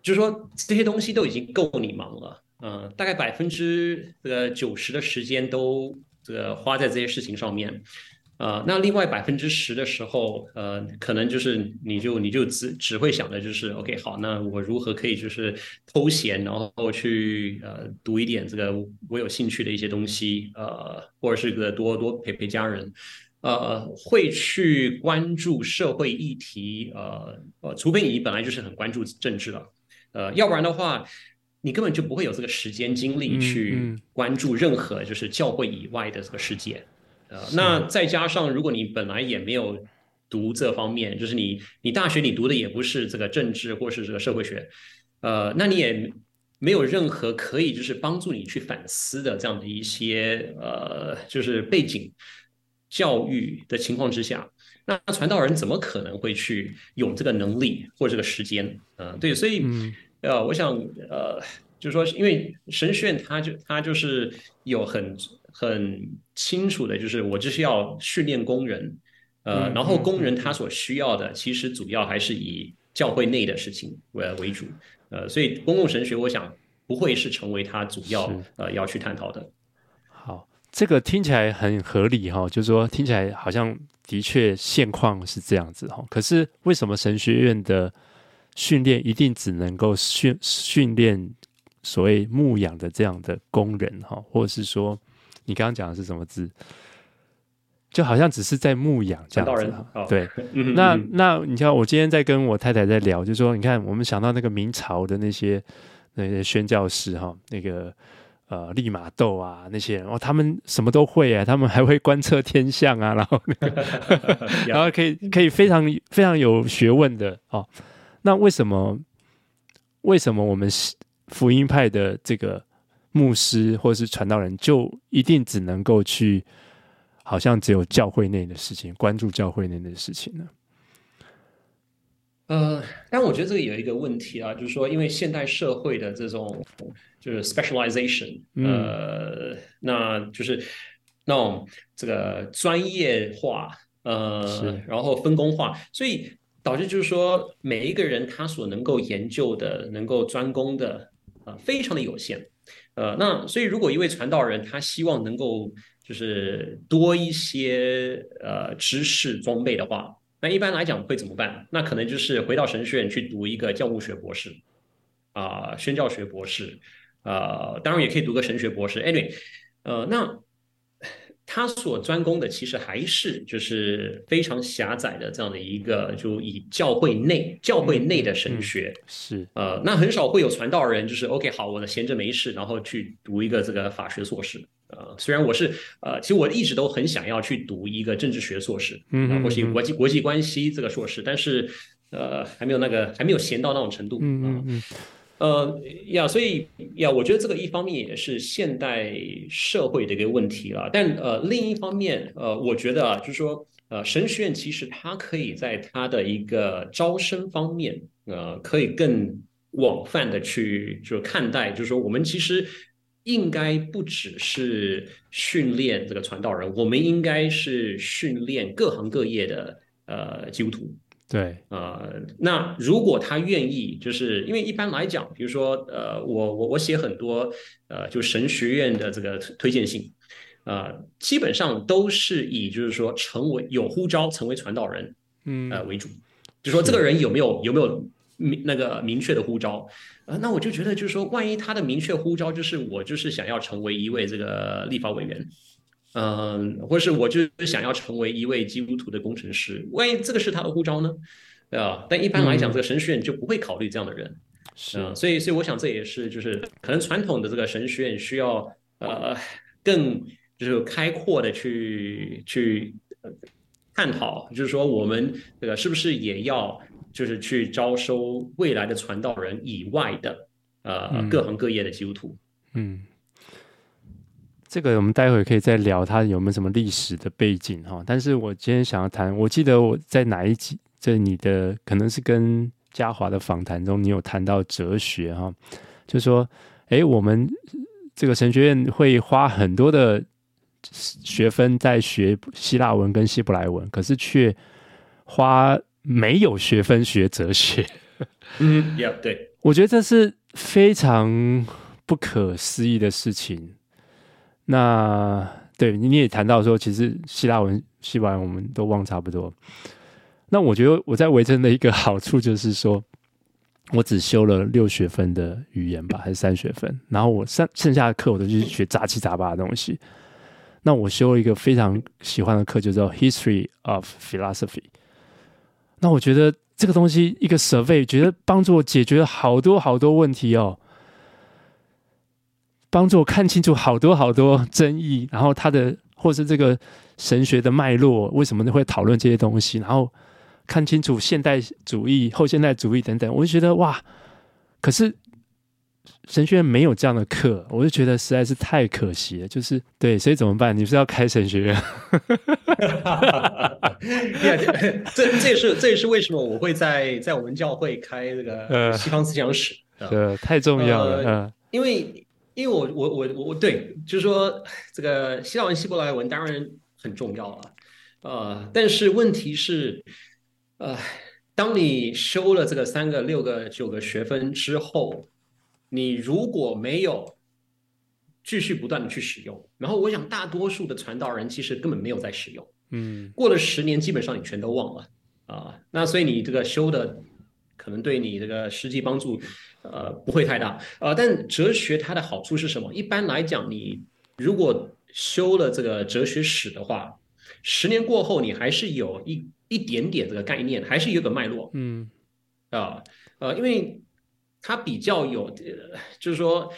就是说这些东西都已经够你忙了，嗯、大概百分之这个九十的时间都这个花在这些事情上面。呃，那另外百分之十的时候，呃，可能就是你就你就只只会想的就是 OK，好，那我如何可以就是偷闲，然后去呃读一点这个我有兴趣的一些东西，呃，或者是个多多陪陪家人，呃，会去关注社会议题，呃呃，除非你本来就是很关注政治了，呃，要不然的话，你根本就不会有这个时间精力去关注任何就是教会以外的这个世界。呃，那再加上，如果你本来也没有读这方面，就是你你大学你读的也不是这个政治或是这个社会学，呃，那你也没有任何可以就是帮助你去反思的这样的一些呃，就是背景教育的情况之下，那传道人怎么可能会去有这个能力或这个时间？呃，对，所以呃，我想呃，就是说，因为神学院他就他就是有很。很清楚的，就是我就是要训练工人，呃，然后工人他所需要的，其实主要还是以教会内的事情为为主，呃，所以公共神学，我想不会是成为他主要呃要去探讨的。好，这个听起来很合理哈，就是说听起来好像的确现况是这样子哈。可是为什么神学院的训练一定只能够训训练所谓牧养的这样的工人哈，或者是说？你刚刚讲的是什么字？就好像只是在牧养这样子。对，那那你看，我今天在跟我太太在聊，就是说，你看，我们想到那个明朝的那些那些宣教师哈，那个呃利玛窦啊那些人哦，他们什么都会啊，他们还会观测天象啊，然后那个 [LAUGHS] [LAUGHS] 然后可以可以非常非常有学问的哦。那为什么为什么我们福音派的这个？牧师或是传道人就一定只能够去，好像只有教会内的事情，关注教会内的事情呢？呃，但我觉得这个有一个问题啊，就是说，因为现代社会的这种就是 specialization，呃，嗯、那就是那种这个专业化，呃，然后分工化，所以导致就是说每一个人他所能够研究的、能够专攻的啊、呃，非常的有限。呃，那所以如果一位传道人他希望能够就是多一些呃知识装备的话，那一般来讲会怎么办？那可能就是回到神学院去读一个教务学博士啊、宣教学博士啊、当然也可以读个神学博士。Anyway，呃，那。他所专攻的其实还是就是非常狭窄的这样的一个，就以教会内教会内的神学、是呃，那很少会有传道人就是 OK 好，我的闲着没事，然后去读一个这个法学硕士。呃，虽然我是呃，其实我一直都很想要去读一个政治学硕士，嗯，或是国际国际关系这个硕士，但是呃，还没有那个还没有闲到那种程度，嗯嗯。嗯呃呀，所以呀，我觉得这个一方面也是现代社会的一个问题了。但呃，另一方面，呃，我觉得啊，就是说，呃，神学院其实它可以在它的一个招生方面，呃，可以更广泛的去就是看待，就是说，我们其实应该不只是训练这个传道人，我们应该是训练各行各业的呃基督徒。对，呃，那如果他愿意，就是因为一般来讲，比如说，呃，我我我写很多，呃，就神学院的这个推荐信，呃，基本上都是以就是说成为有呼召成为传道人，嗯，呃为主，就说这个人有没有有没有明那个明确的呼召，呃，那我就觉得就是说，万一他的明确呼召就是我就是想要成为一位这个立法委员。嗯，或者是我就是想要成为一位基督徒的工程师，万一这个是他的护照呢？对吧，但一般来讲，这个神学院就不会考虑这样的人。嗯、是、嗯，所以，所以我想这也是就是可能传统的这个神学院需要呃更就是开阔的去去探讨，就是说我们这个是不是也要就是去招收未来的传道人以外的呃各行各业的基督徒，嗯。嗯这个我们待会可以再聊，它有没有什么历史的背景哈？但是我今天想要谈，我记得我在哪一集，在你的可能是跟嘉华的访谈中，你有谈到哲学哈，就说，哎，我们这个神学院会花很多的学分在学希腊文跟希伯来文，可是却花没有学分学哲学。嗯，Yeah，对，我觉得这是非常不可思议的事情。那对你也谈到说，其实希腊文、希伯来文我们都忘差不多。那我觉得我在维珍的一个好处就是说，我只修了六学分的语言吧，还是三学分。然后我剩剩下的课我都去学杂七杂八的东西。那我修了一个非常喜欢的课，就叫 History of Philosophy。那我觉得这个东西一个 survey，觉得帮助我解决了好多好多问题哦。帮助我看清楚好多好多争议，然后他的或是这个神学的脉络，为什么会讨论这些东西？然后看清楚现代主义、后现代主义等等，我就觉得哇！可是神学院没有这样的课，我就觉得实在是太可惜了。就是对，所以怎么办？你是要开神学 [LAUGHS] 院？这这也是这也是为什么我会在在我们教会开这个西方思想史。呃呃、太重要了，呃、因为。因为我我我我对，就是说这个希腊文、希伯来文当然很重要了，呃，但是问题是，呃，当你修了这个三个、六个、九个学分之后，你如果没有继续不断的去使用，然后我想大多数的传道人其实根本没有在使用，嗯，过了十年基本上你全都忘了啊，呃，那所以你这个修的。可能对你这个实际帮助，呃，不会太大，呃，但哲学它的好处是什么？一般来讲，你如果修了这个哲学史的话，十年过后，你还是有一一点点这个概念，还是有个脉络，嗯，啊，呃，因为它比较有，就是说，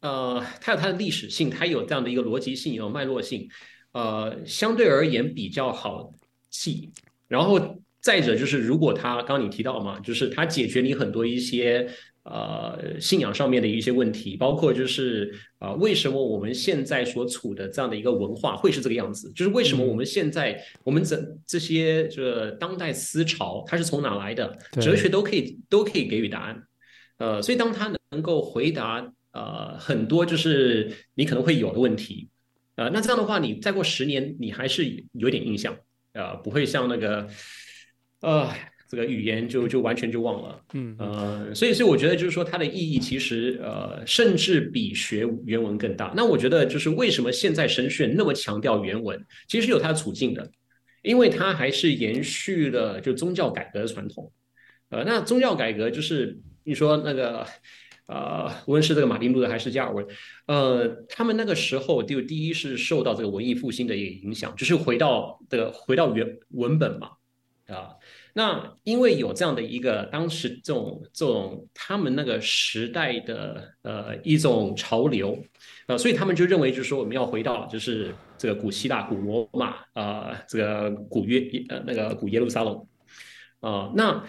呃，它有它的历史性，它有这样的一个逻辑性，有脉络性，呃，相对而言比较好记，然后。再者就是，如果它刚刚你提到嘛，就是它解决你很多一些呃信仰上面的一些问题，包括就是啊、呃，为什么我们现在所处的这样的一个文化会是这个样子？就是为什么我们现在、嗯、我们这这些这个当代思潮它是从哪来的？哲学都可以都可以给予答案。呃，所以当他能够回答呃很多就是你可能会有的问题，呃，那这样的话，你再过十年，你还是有点印象，呃，不会像那个。呃，这个语言就就完全就忘了。嗯呃，所以所以我觉得就是说它的意义其实呃甚至比学原文更大。那我觉得就是为什么现在神学那么强调原文，其实有它的处境的，因为它还是延续了就宗教改革的传统。呃，那宗教改革就是你说那个。呃，无论是这个马丁路德还是加尔文，呃，他们那个时候就第一是受到这个文艺复兴的一个影响，就是回到这个回到原文本嘛，啊，那因为有这样的一个当时这种这种他们那个时代的呃一种潮流，呃，所以他们就认为就是说我们要回到就是这个古希腊、古罗马啊、呃，这个古约呃那个古耶路撒冷。啊、那。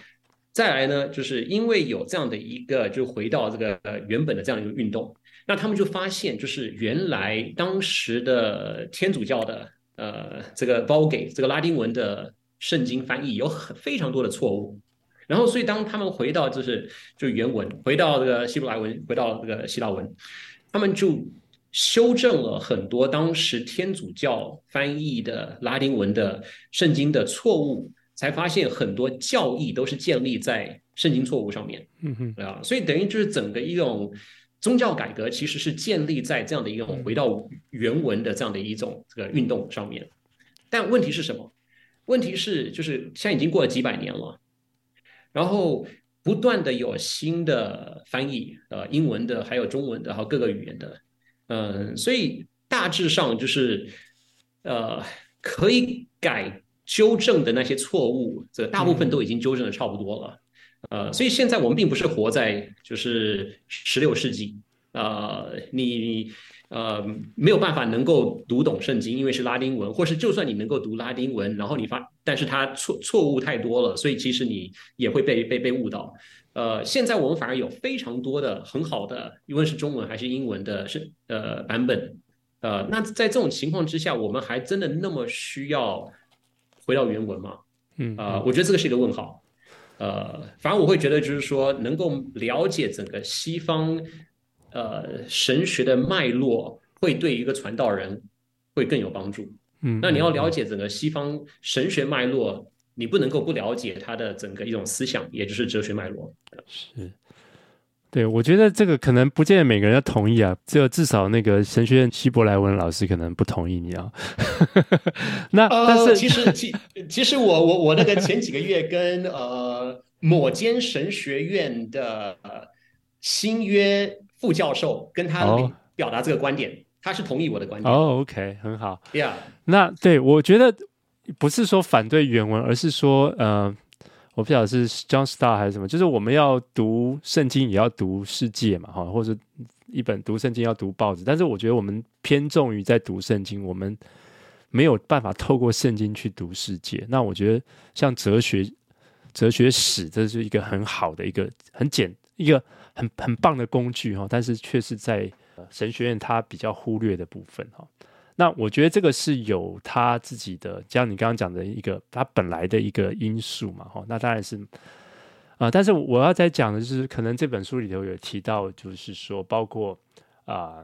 再来呢，就是因为有这样的一个，就回到这个原本的这样一个运动，那他们就发现，就是原来当时的天主教的呃这个 Vulgate 这个拉丁文的圣经翻译有很非常多的错误，然后所以当他们回到就是就原文，回到这个希伯来文，回到这个希腊文，他们就修正了很多当时天主教翻译的拉丁文的圣经的错误。才发现很多教义都是建立在圣经错误上面，嗯哼，啊，所以等于就是整个一种宗教改革其实是建立在这样的一种回到原文的这样的一种这个运动上面。但问题是什么？问题是就是现在已经过了几百年了，然后不断的有新的翻译，呃，英文的还有中文的，还有各个语言的，嗯，所以大致上就是呃可以改。纠正的那些错误，这大部分都已经纠正的差不多了，呃，所以现在我们并不是活在就是十六世纪，呃，你呃没有办法能够读懂圣经，因为是拉丁文，或是就算你能够读拉丁文，然后你发，但是它错错误太多了，所以其实你也会被被被误导。呃，现在我们反而有非常多的很好的，无论是中文还是英文的是呃版本，呃，那在这种情况之下，我们还真的那么需要？回到原文吗，嗯啊、呃，我觉得这个是一个问号，呃，反而我会觉得就是说，能够了解整个西方呃神学的脉络，会对一个传道人会更有帮助。嗯，那你要了解整个西方神学脉络，你不能够不了解他的整个一种思想，也就是哲学脉络。是。对，我觉得这个可能不见得每个人要同意啊，只有至少那个神学院希伯来文老师可能不同意你啊。[LAUGHS] 那但是、呃、其实其其实我我我那个前几个月跟呃某间神学院的新约副教授跟他表达这个观点，哦、他是同意我的观点。哦，OK，很好。Yeah，那对我觉得不是说反对原文，而是说呃。我不晓得是 John Stott 还是什么，就是我们要读圣经也要读世界嘛，哈，或者一本读圣经要读报纸。但是我觉得我们偏重于在读圣经，我们没有办法透过圣经去读世界。那我觉得像哲学、哲学史，这是一个很好的一个很简、一个很很棒的工具哈，但是却是在神学院它比较忽略的部分哈。那我觉得这个是有他自己的，像你刚刚讲的一个他本来的一个因素嘛，哈，那当然是啊、呃，但是我要再讲的就是，可能这本书里头有提到，就是说包括啊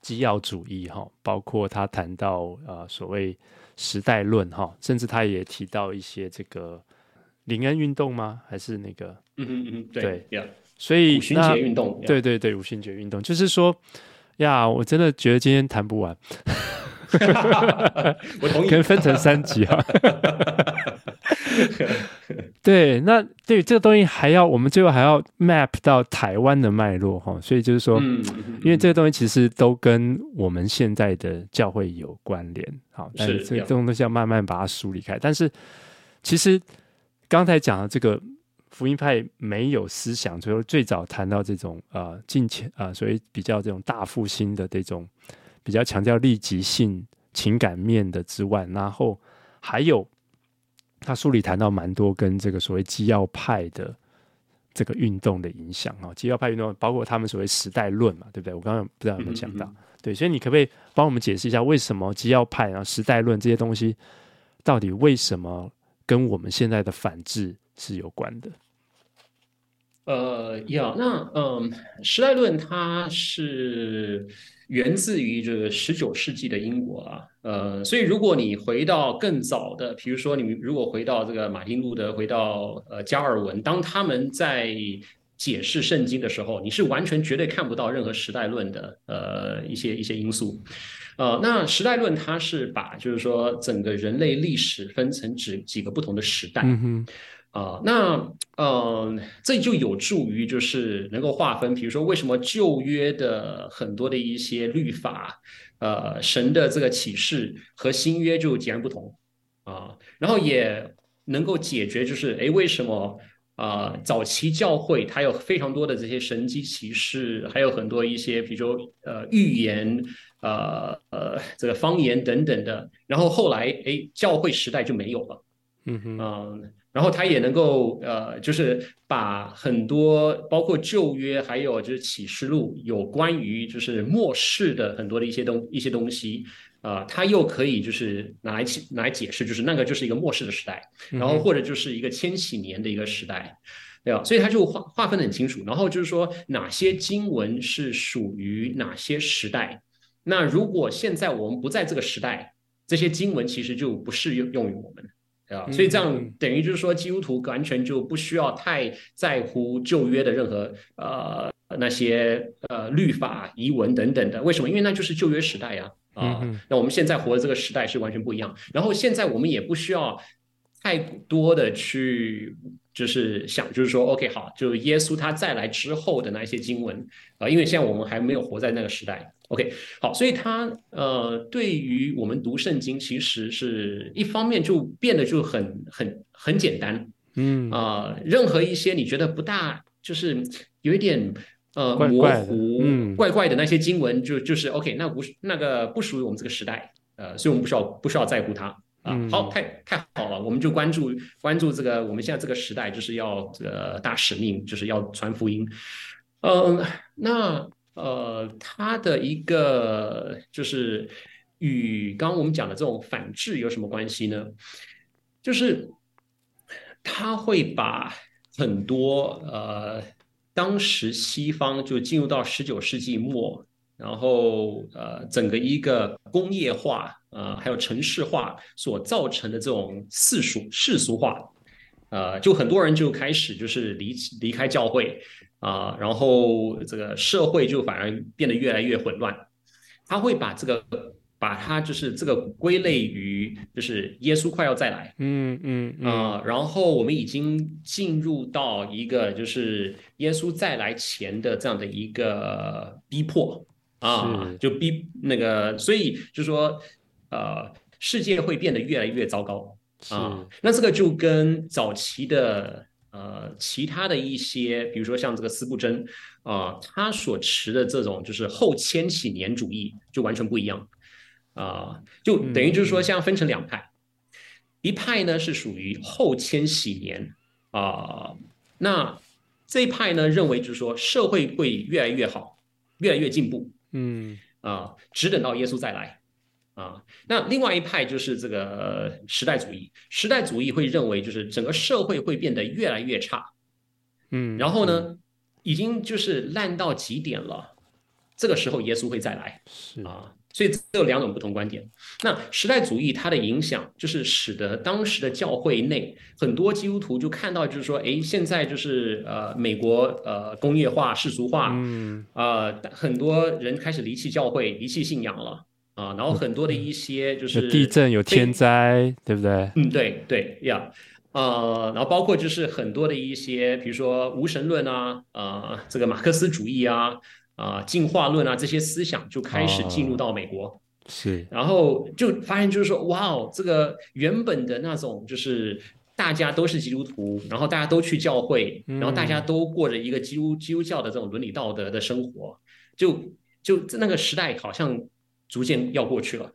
基要主义哈，包括他谈到啊所谓时代论哈，甚至他也提到一些这个灵恩运动吗？还是那个嗯嗯嗯对，对 yeah. 所以五旬节运动，对对对，五旬节运动就是说。呀，我真的觉得今天谈不完，[LAUGHS] 我同意，可能分成三集啊。对，那对这个东西还要，我们最后还要 map 到台湾的脉络哈，所以就是说，因为这个东西其实都跟我们现在的教会有关联，好，但是这这种东西要慢慢把它梳理开。但是其实刚才讲的这个。福音派没有思想，最后最早谈到这种呃近前啊，所以比较这种大复兴的这种比较强调立即性情感面的之外，然后还有他书里谈到蛮多跟这个所谓基要派的这个运动的影响啊，基要派运动包括他们所谓时代论嘛，对不对？我刚刚不知道有没有讲到，对，所以你可不可以帮我们解释一下，为什么基要派啊时代论这些东西到底为什么跟我们现在的反制是有关的？呃，要，那嗯，时代论它是源自于这个十九世纪的英国啊，呃，所以如果你回到更早的，比如说你们如果回到这个马丁路德，回到呃加尔文，当他们在解释圣经的时候，你是完全绝对看不到任何时代论的呃一些一些因素。呃，那时代论它是把就是说整个人类历史分成几几个不同的时代。嗯啊、呃，那呃，这就有助于就是能够划分，比如说为什么旧约的很多的一些律法，呃，神的这个启示和新约就截然不同啊、呃，然后也能够解决就是哎，为什么啊、呃，早期教会它有非常多的这些神迹启示，还有很多一些比如说呃预言，呃呃这个方言等等的，然后后来哎教会时代就没有了，嗯哼啊。呃然后他也能够呃，就是把很多包括旧约，还有就是启示录有关于就是末世的很多的一些东一些东西啊，呃，他又可以就是拿来拿来解释，就是那个就是一个末世的时代，然后或者就是一个千禧年的一个时代，对吧？所以他就划划分的很清楚。然后就是说哪些经文是属于哪些时代。那如果现在我们不在这个时代，这些经文其实就不适用用于我们。啊，所以这样等于就是说，基督徒完全就不需要太在乎旧约的任何呃那些呃律法遗文等等的。为什么？因为那就是旧约时代呀。啊，那我们现在活的这个时代是完全不一样。然后现在我们也不需要太多的去。就是想，就是说，OK，好，就耶稣他再来之后的那些经文啊、呃，因为现在我们还没有活在那个时代，OK，好，所以他呃，对于我们读圣经，其实是一方面就变得就很很很简单，嗯啊、呃，任何一些你觉得不大，就是有一点呃怪怪模糊、嗯、怪怪的那些经文，就就是 OK，那不那个不属于我们这个时代，呃，所以我们不需要不需要在乎它。啊，好，太太好了，我们就关注关注这个，我们现在这个时代就是要这个大使命，就是要传福音。嗯，那呃，他的一个就是与刚刚我们讲的这种反制有什么关系呢？就是他会把很多呃，当时西方就进入到十九世纪末。然后，呃，整个一个工业化，呃，还有城市化所造成的这种世俗世俗化，呃，就很多人就开始就是离离开教会啊，呃，然后这个社会就反而变得越来越混乱。他会把这个把它就是这个归类于就是耶稣快要再来，嗯嗯啊，呃，然后我们已经进入到一个就是耶稣再来前的这样的一个逼迫。啊，就逼那个，所以就说，呃，世界会变得越来越糟糕啊。那这个就跟早期的呃其他的一些，比如说像这个斯布真啊，他所持的这种就是后千禧年主义就完全不一样啊，就等于就是说，像分成两派，一派呢是属于后千禧年啊，那这一派呢认为就是说社会会越来越好，越来越进步。嗯啊，只等到耶稣再来啊。那另外一派就是这个时代主义，时代主义会认为就是整个社会会变得越来越差，嗯，然后呢，已经就是烂到极点了，这个时候耶稣会再来，是啊。所以这有两种不同观点。那时代主义它的影响，就是使得当时的教会内很多基督徒就看到，就是说，哎，现在就是呃，美国呃工业化、世俗化，嗯，呃，很多人开始离弃教会、离弃信仰了啊、呃。然后很多的一些就是地震、有天灾，对不对？嗯，对对呀，呃，然后包括就是很多的一些，比如说无神论啊，呃，这个马克思主义啊。啊，进化论啊，这些思想就开始进入到美国，哦、是，然后就发现就是说，哇哦，这个原本的那种就是大家都是基督徒，然后大家都去教会，然后大家都过着一个基督基督教的这种伦理道德的生活，就就那个时代好像逐渐要过去了，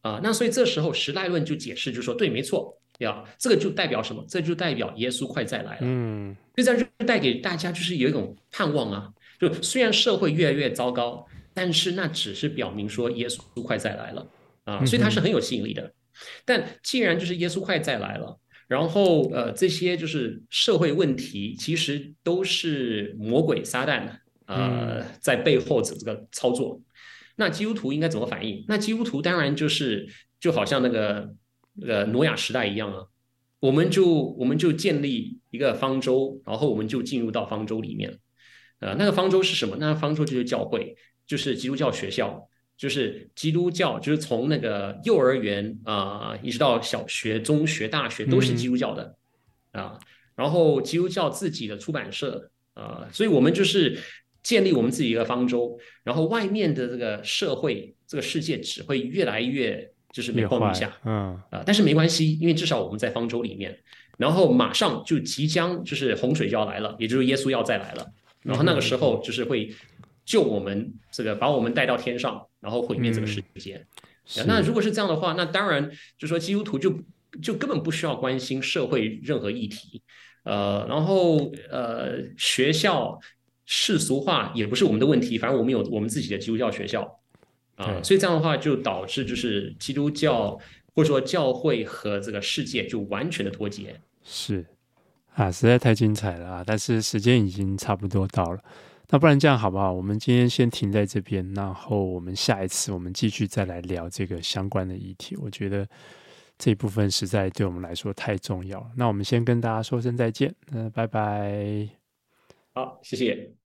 啊，那所以这时候时代论就解释，就说对，没错，呀，这个就代表什么？这就代表耶稣快再来了，嗯，所以这就带给大家就是有一种盼望啊。就虽然社会越来越糟糕，但是那只是表明说耶稣快再来了啊，所以它是很有吸引力的。但既然就是耶稣快再来了，然后呃，这些就是社会问题，其实都是魔鬼撒旦呃在背后这个操作。那基督徒应该怎么反应？那基督徒当然就是就好像那个呃挪亚时代一样啊，我们就我们就建立一个方舟，然后我们就进入到方舟里面。呃，那个方舟是什么？那个方舟就是教会，就是基督教学校。就是基督教，就是从那个幼儿园啊、呃，一直到小学、中学、大学都是基督教的、嗯、啊。然后基督教自己的出版社啊、呃，所以我们就是建立我们自己一个方舟。然后外面的这个社会、这个世界只会越来越就是每况愈下，嗯啊。但是没关系，因为至少我们在方舟里面。然后马上就即将就是洪水就要来了，也就是耶稣要再来了。然后那个时候就是会。救我们这个，把我们带到天上，然后毁灭这个世界。嗯、那如果是这样的话，那当然就说基督徒就就根本不需要关心社会任何议题，呃，然后呃学校世俗化也不是我们的问题，反正我们有我们自己的基督教学校啊、呃，所以这样的话就导致就是基督教或者说教会和这个世界就完全的脱节。是啊，实在太精彩了啊！但是时间已经差不多到了。那不然这样好不好？我们今天先停在这边，然后我们下一次我们继续再来聊这个相关的议题。我觉得这一部分实在对我们来说太重要了。那我们先跟大家说声再见，嗯，拜拜。好，谢谢。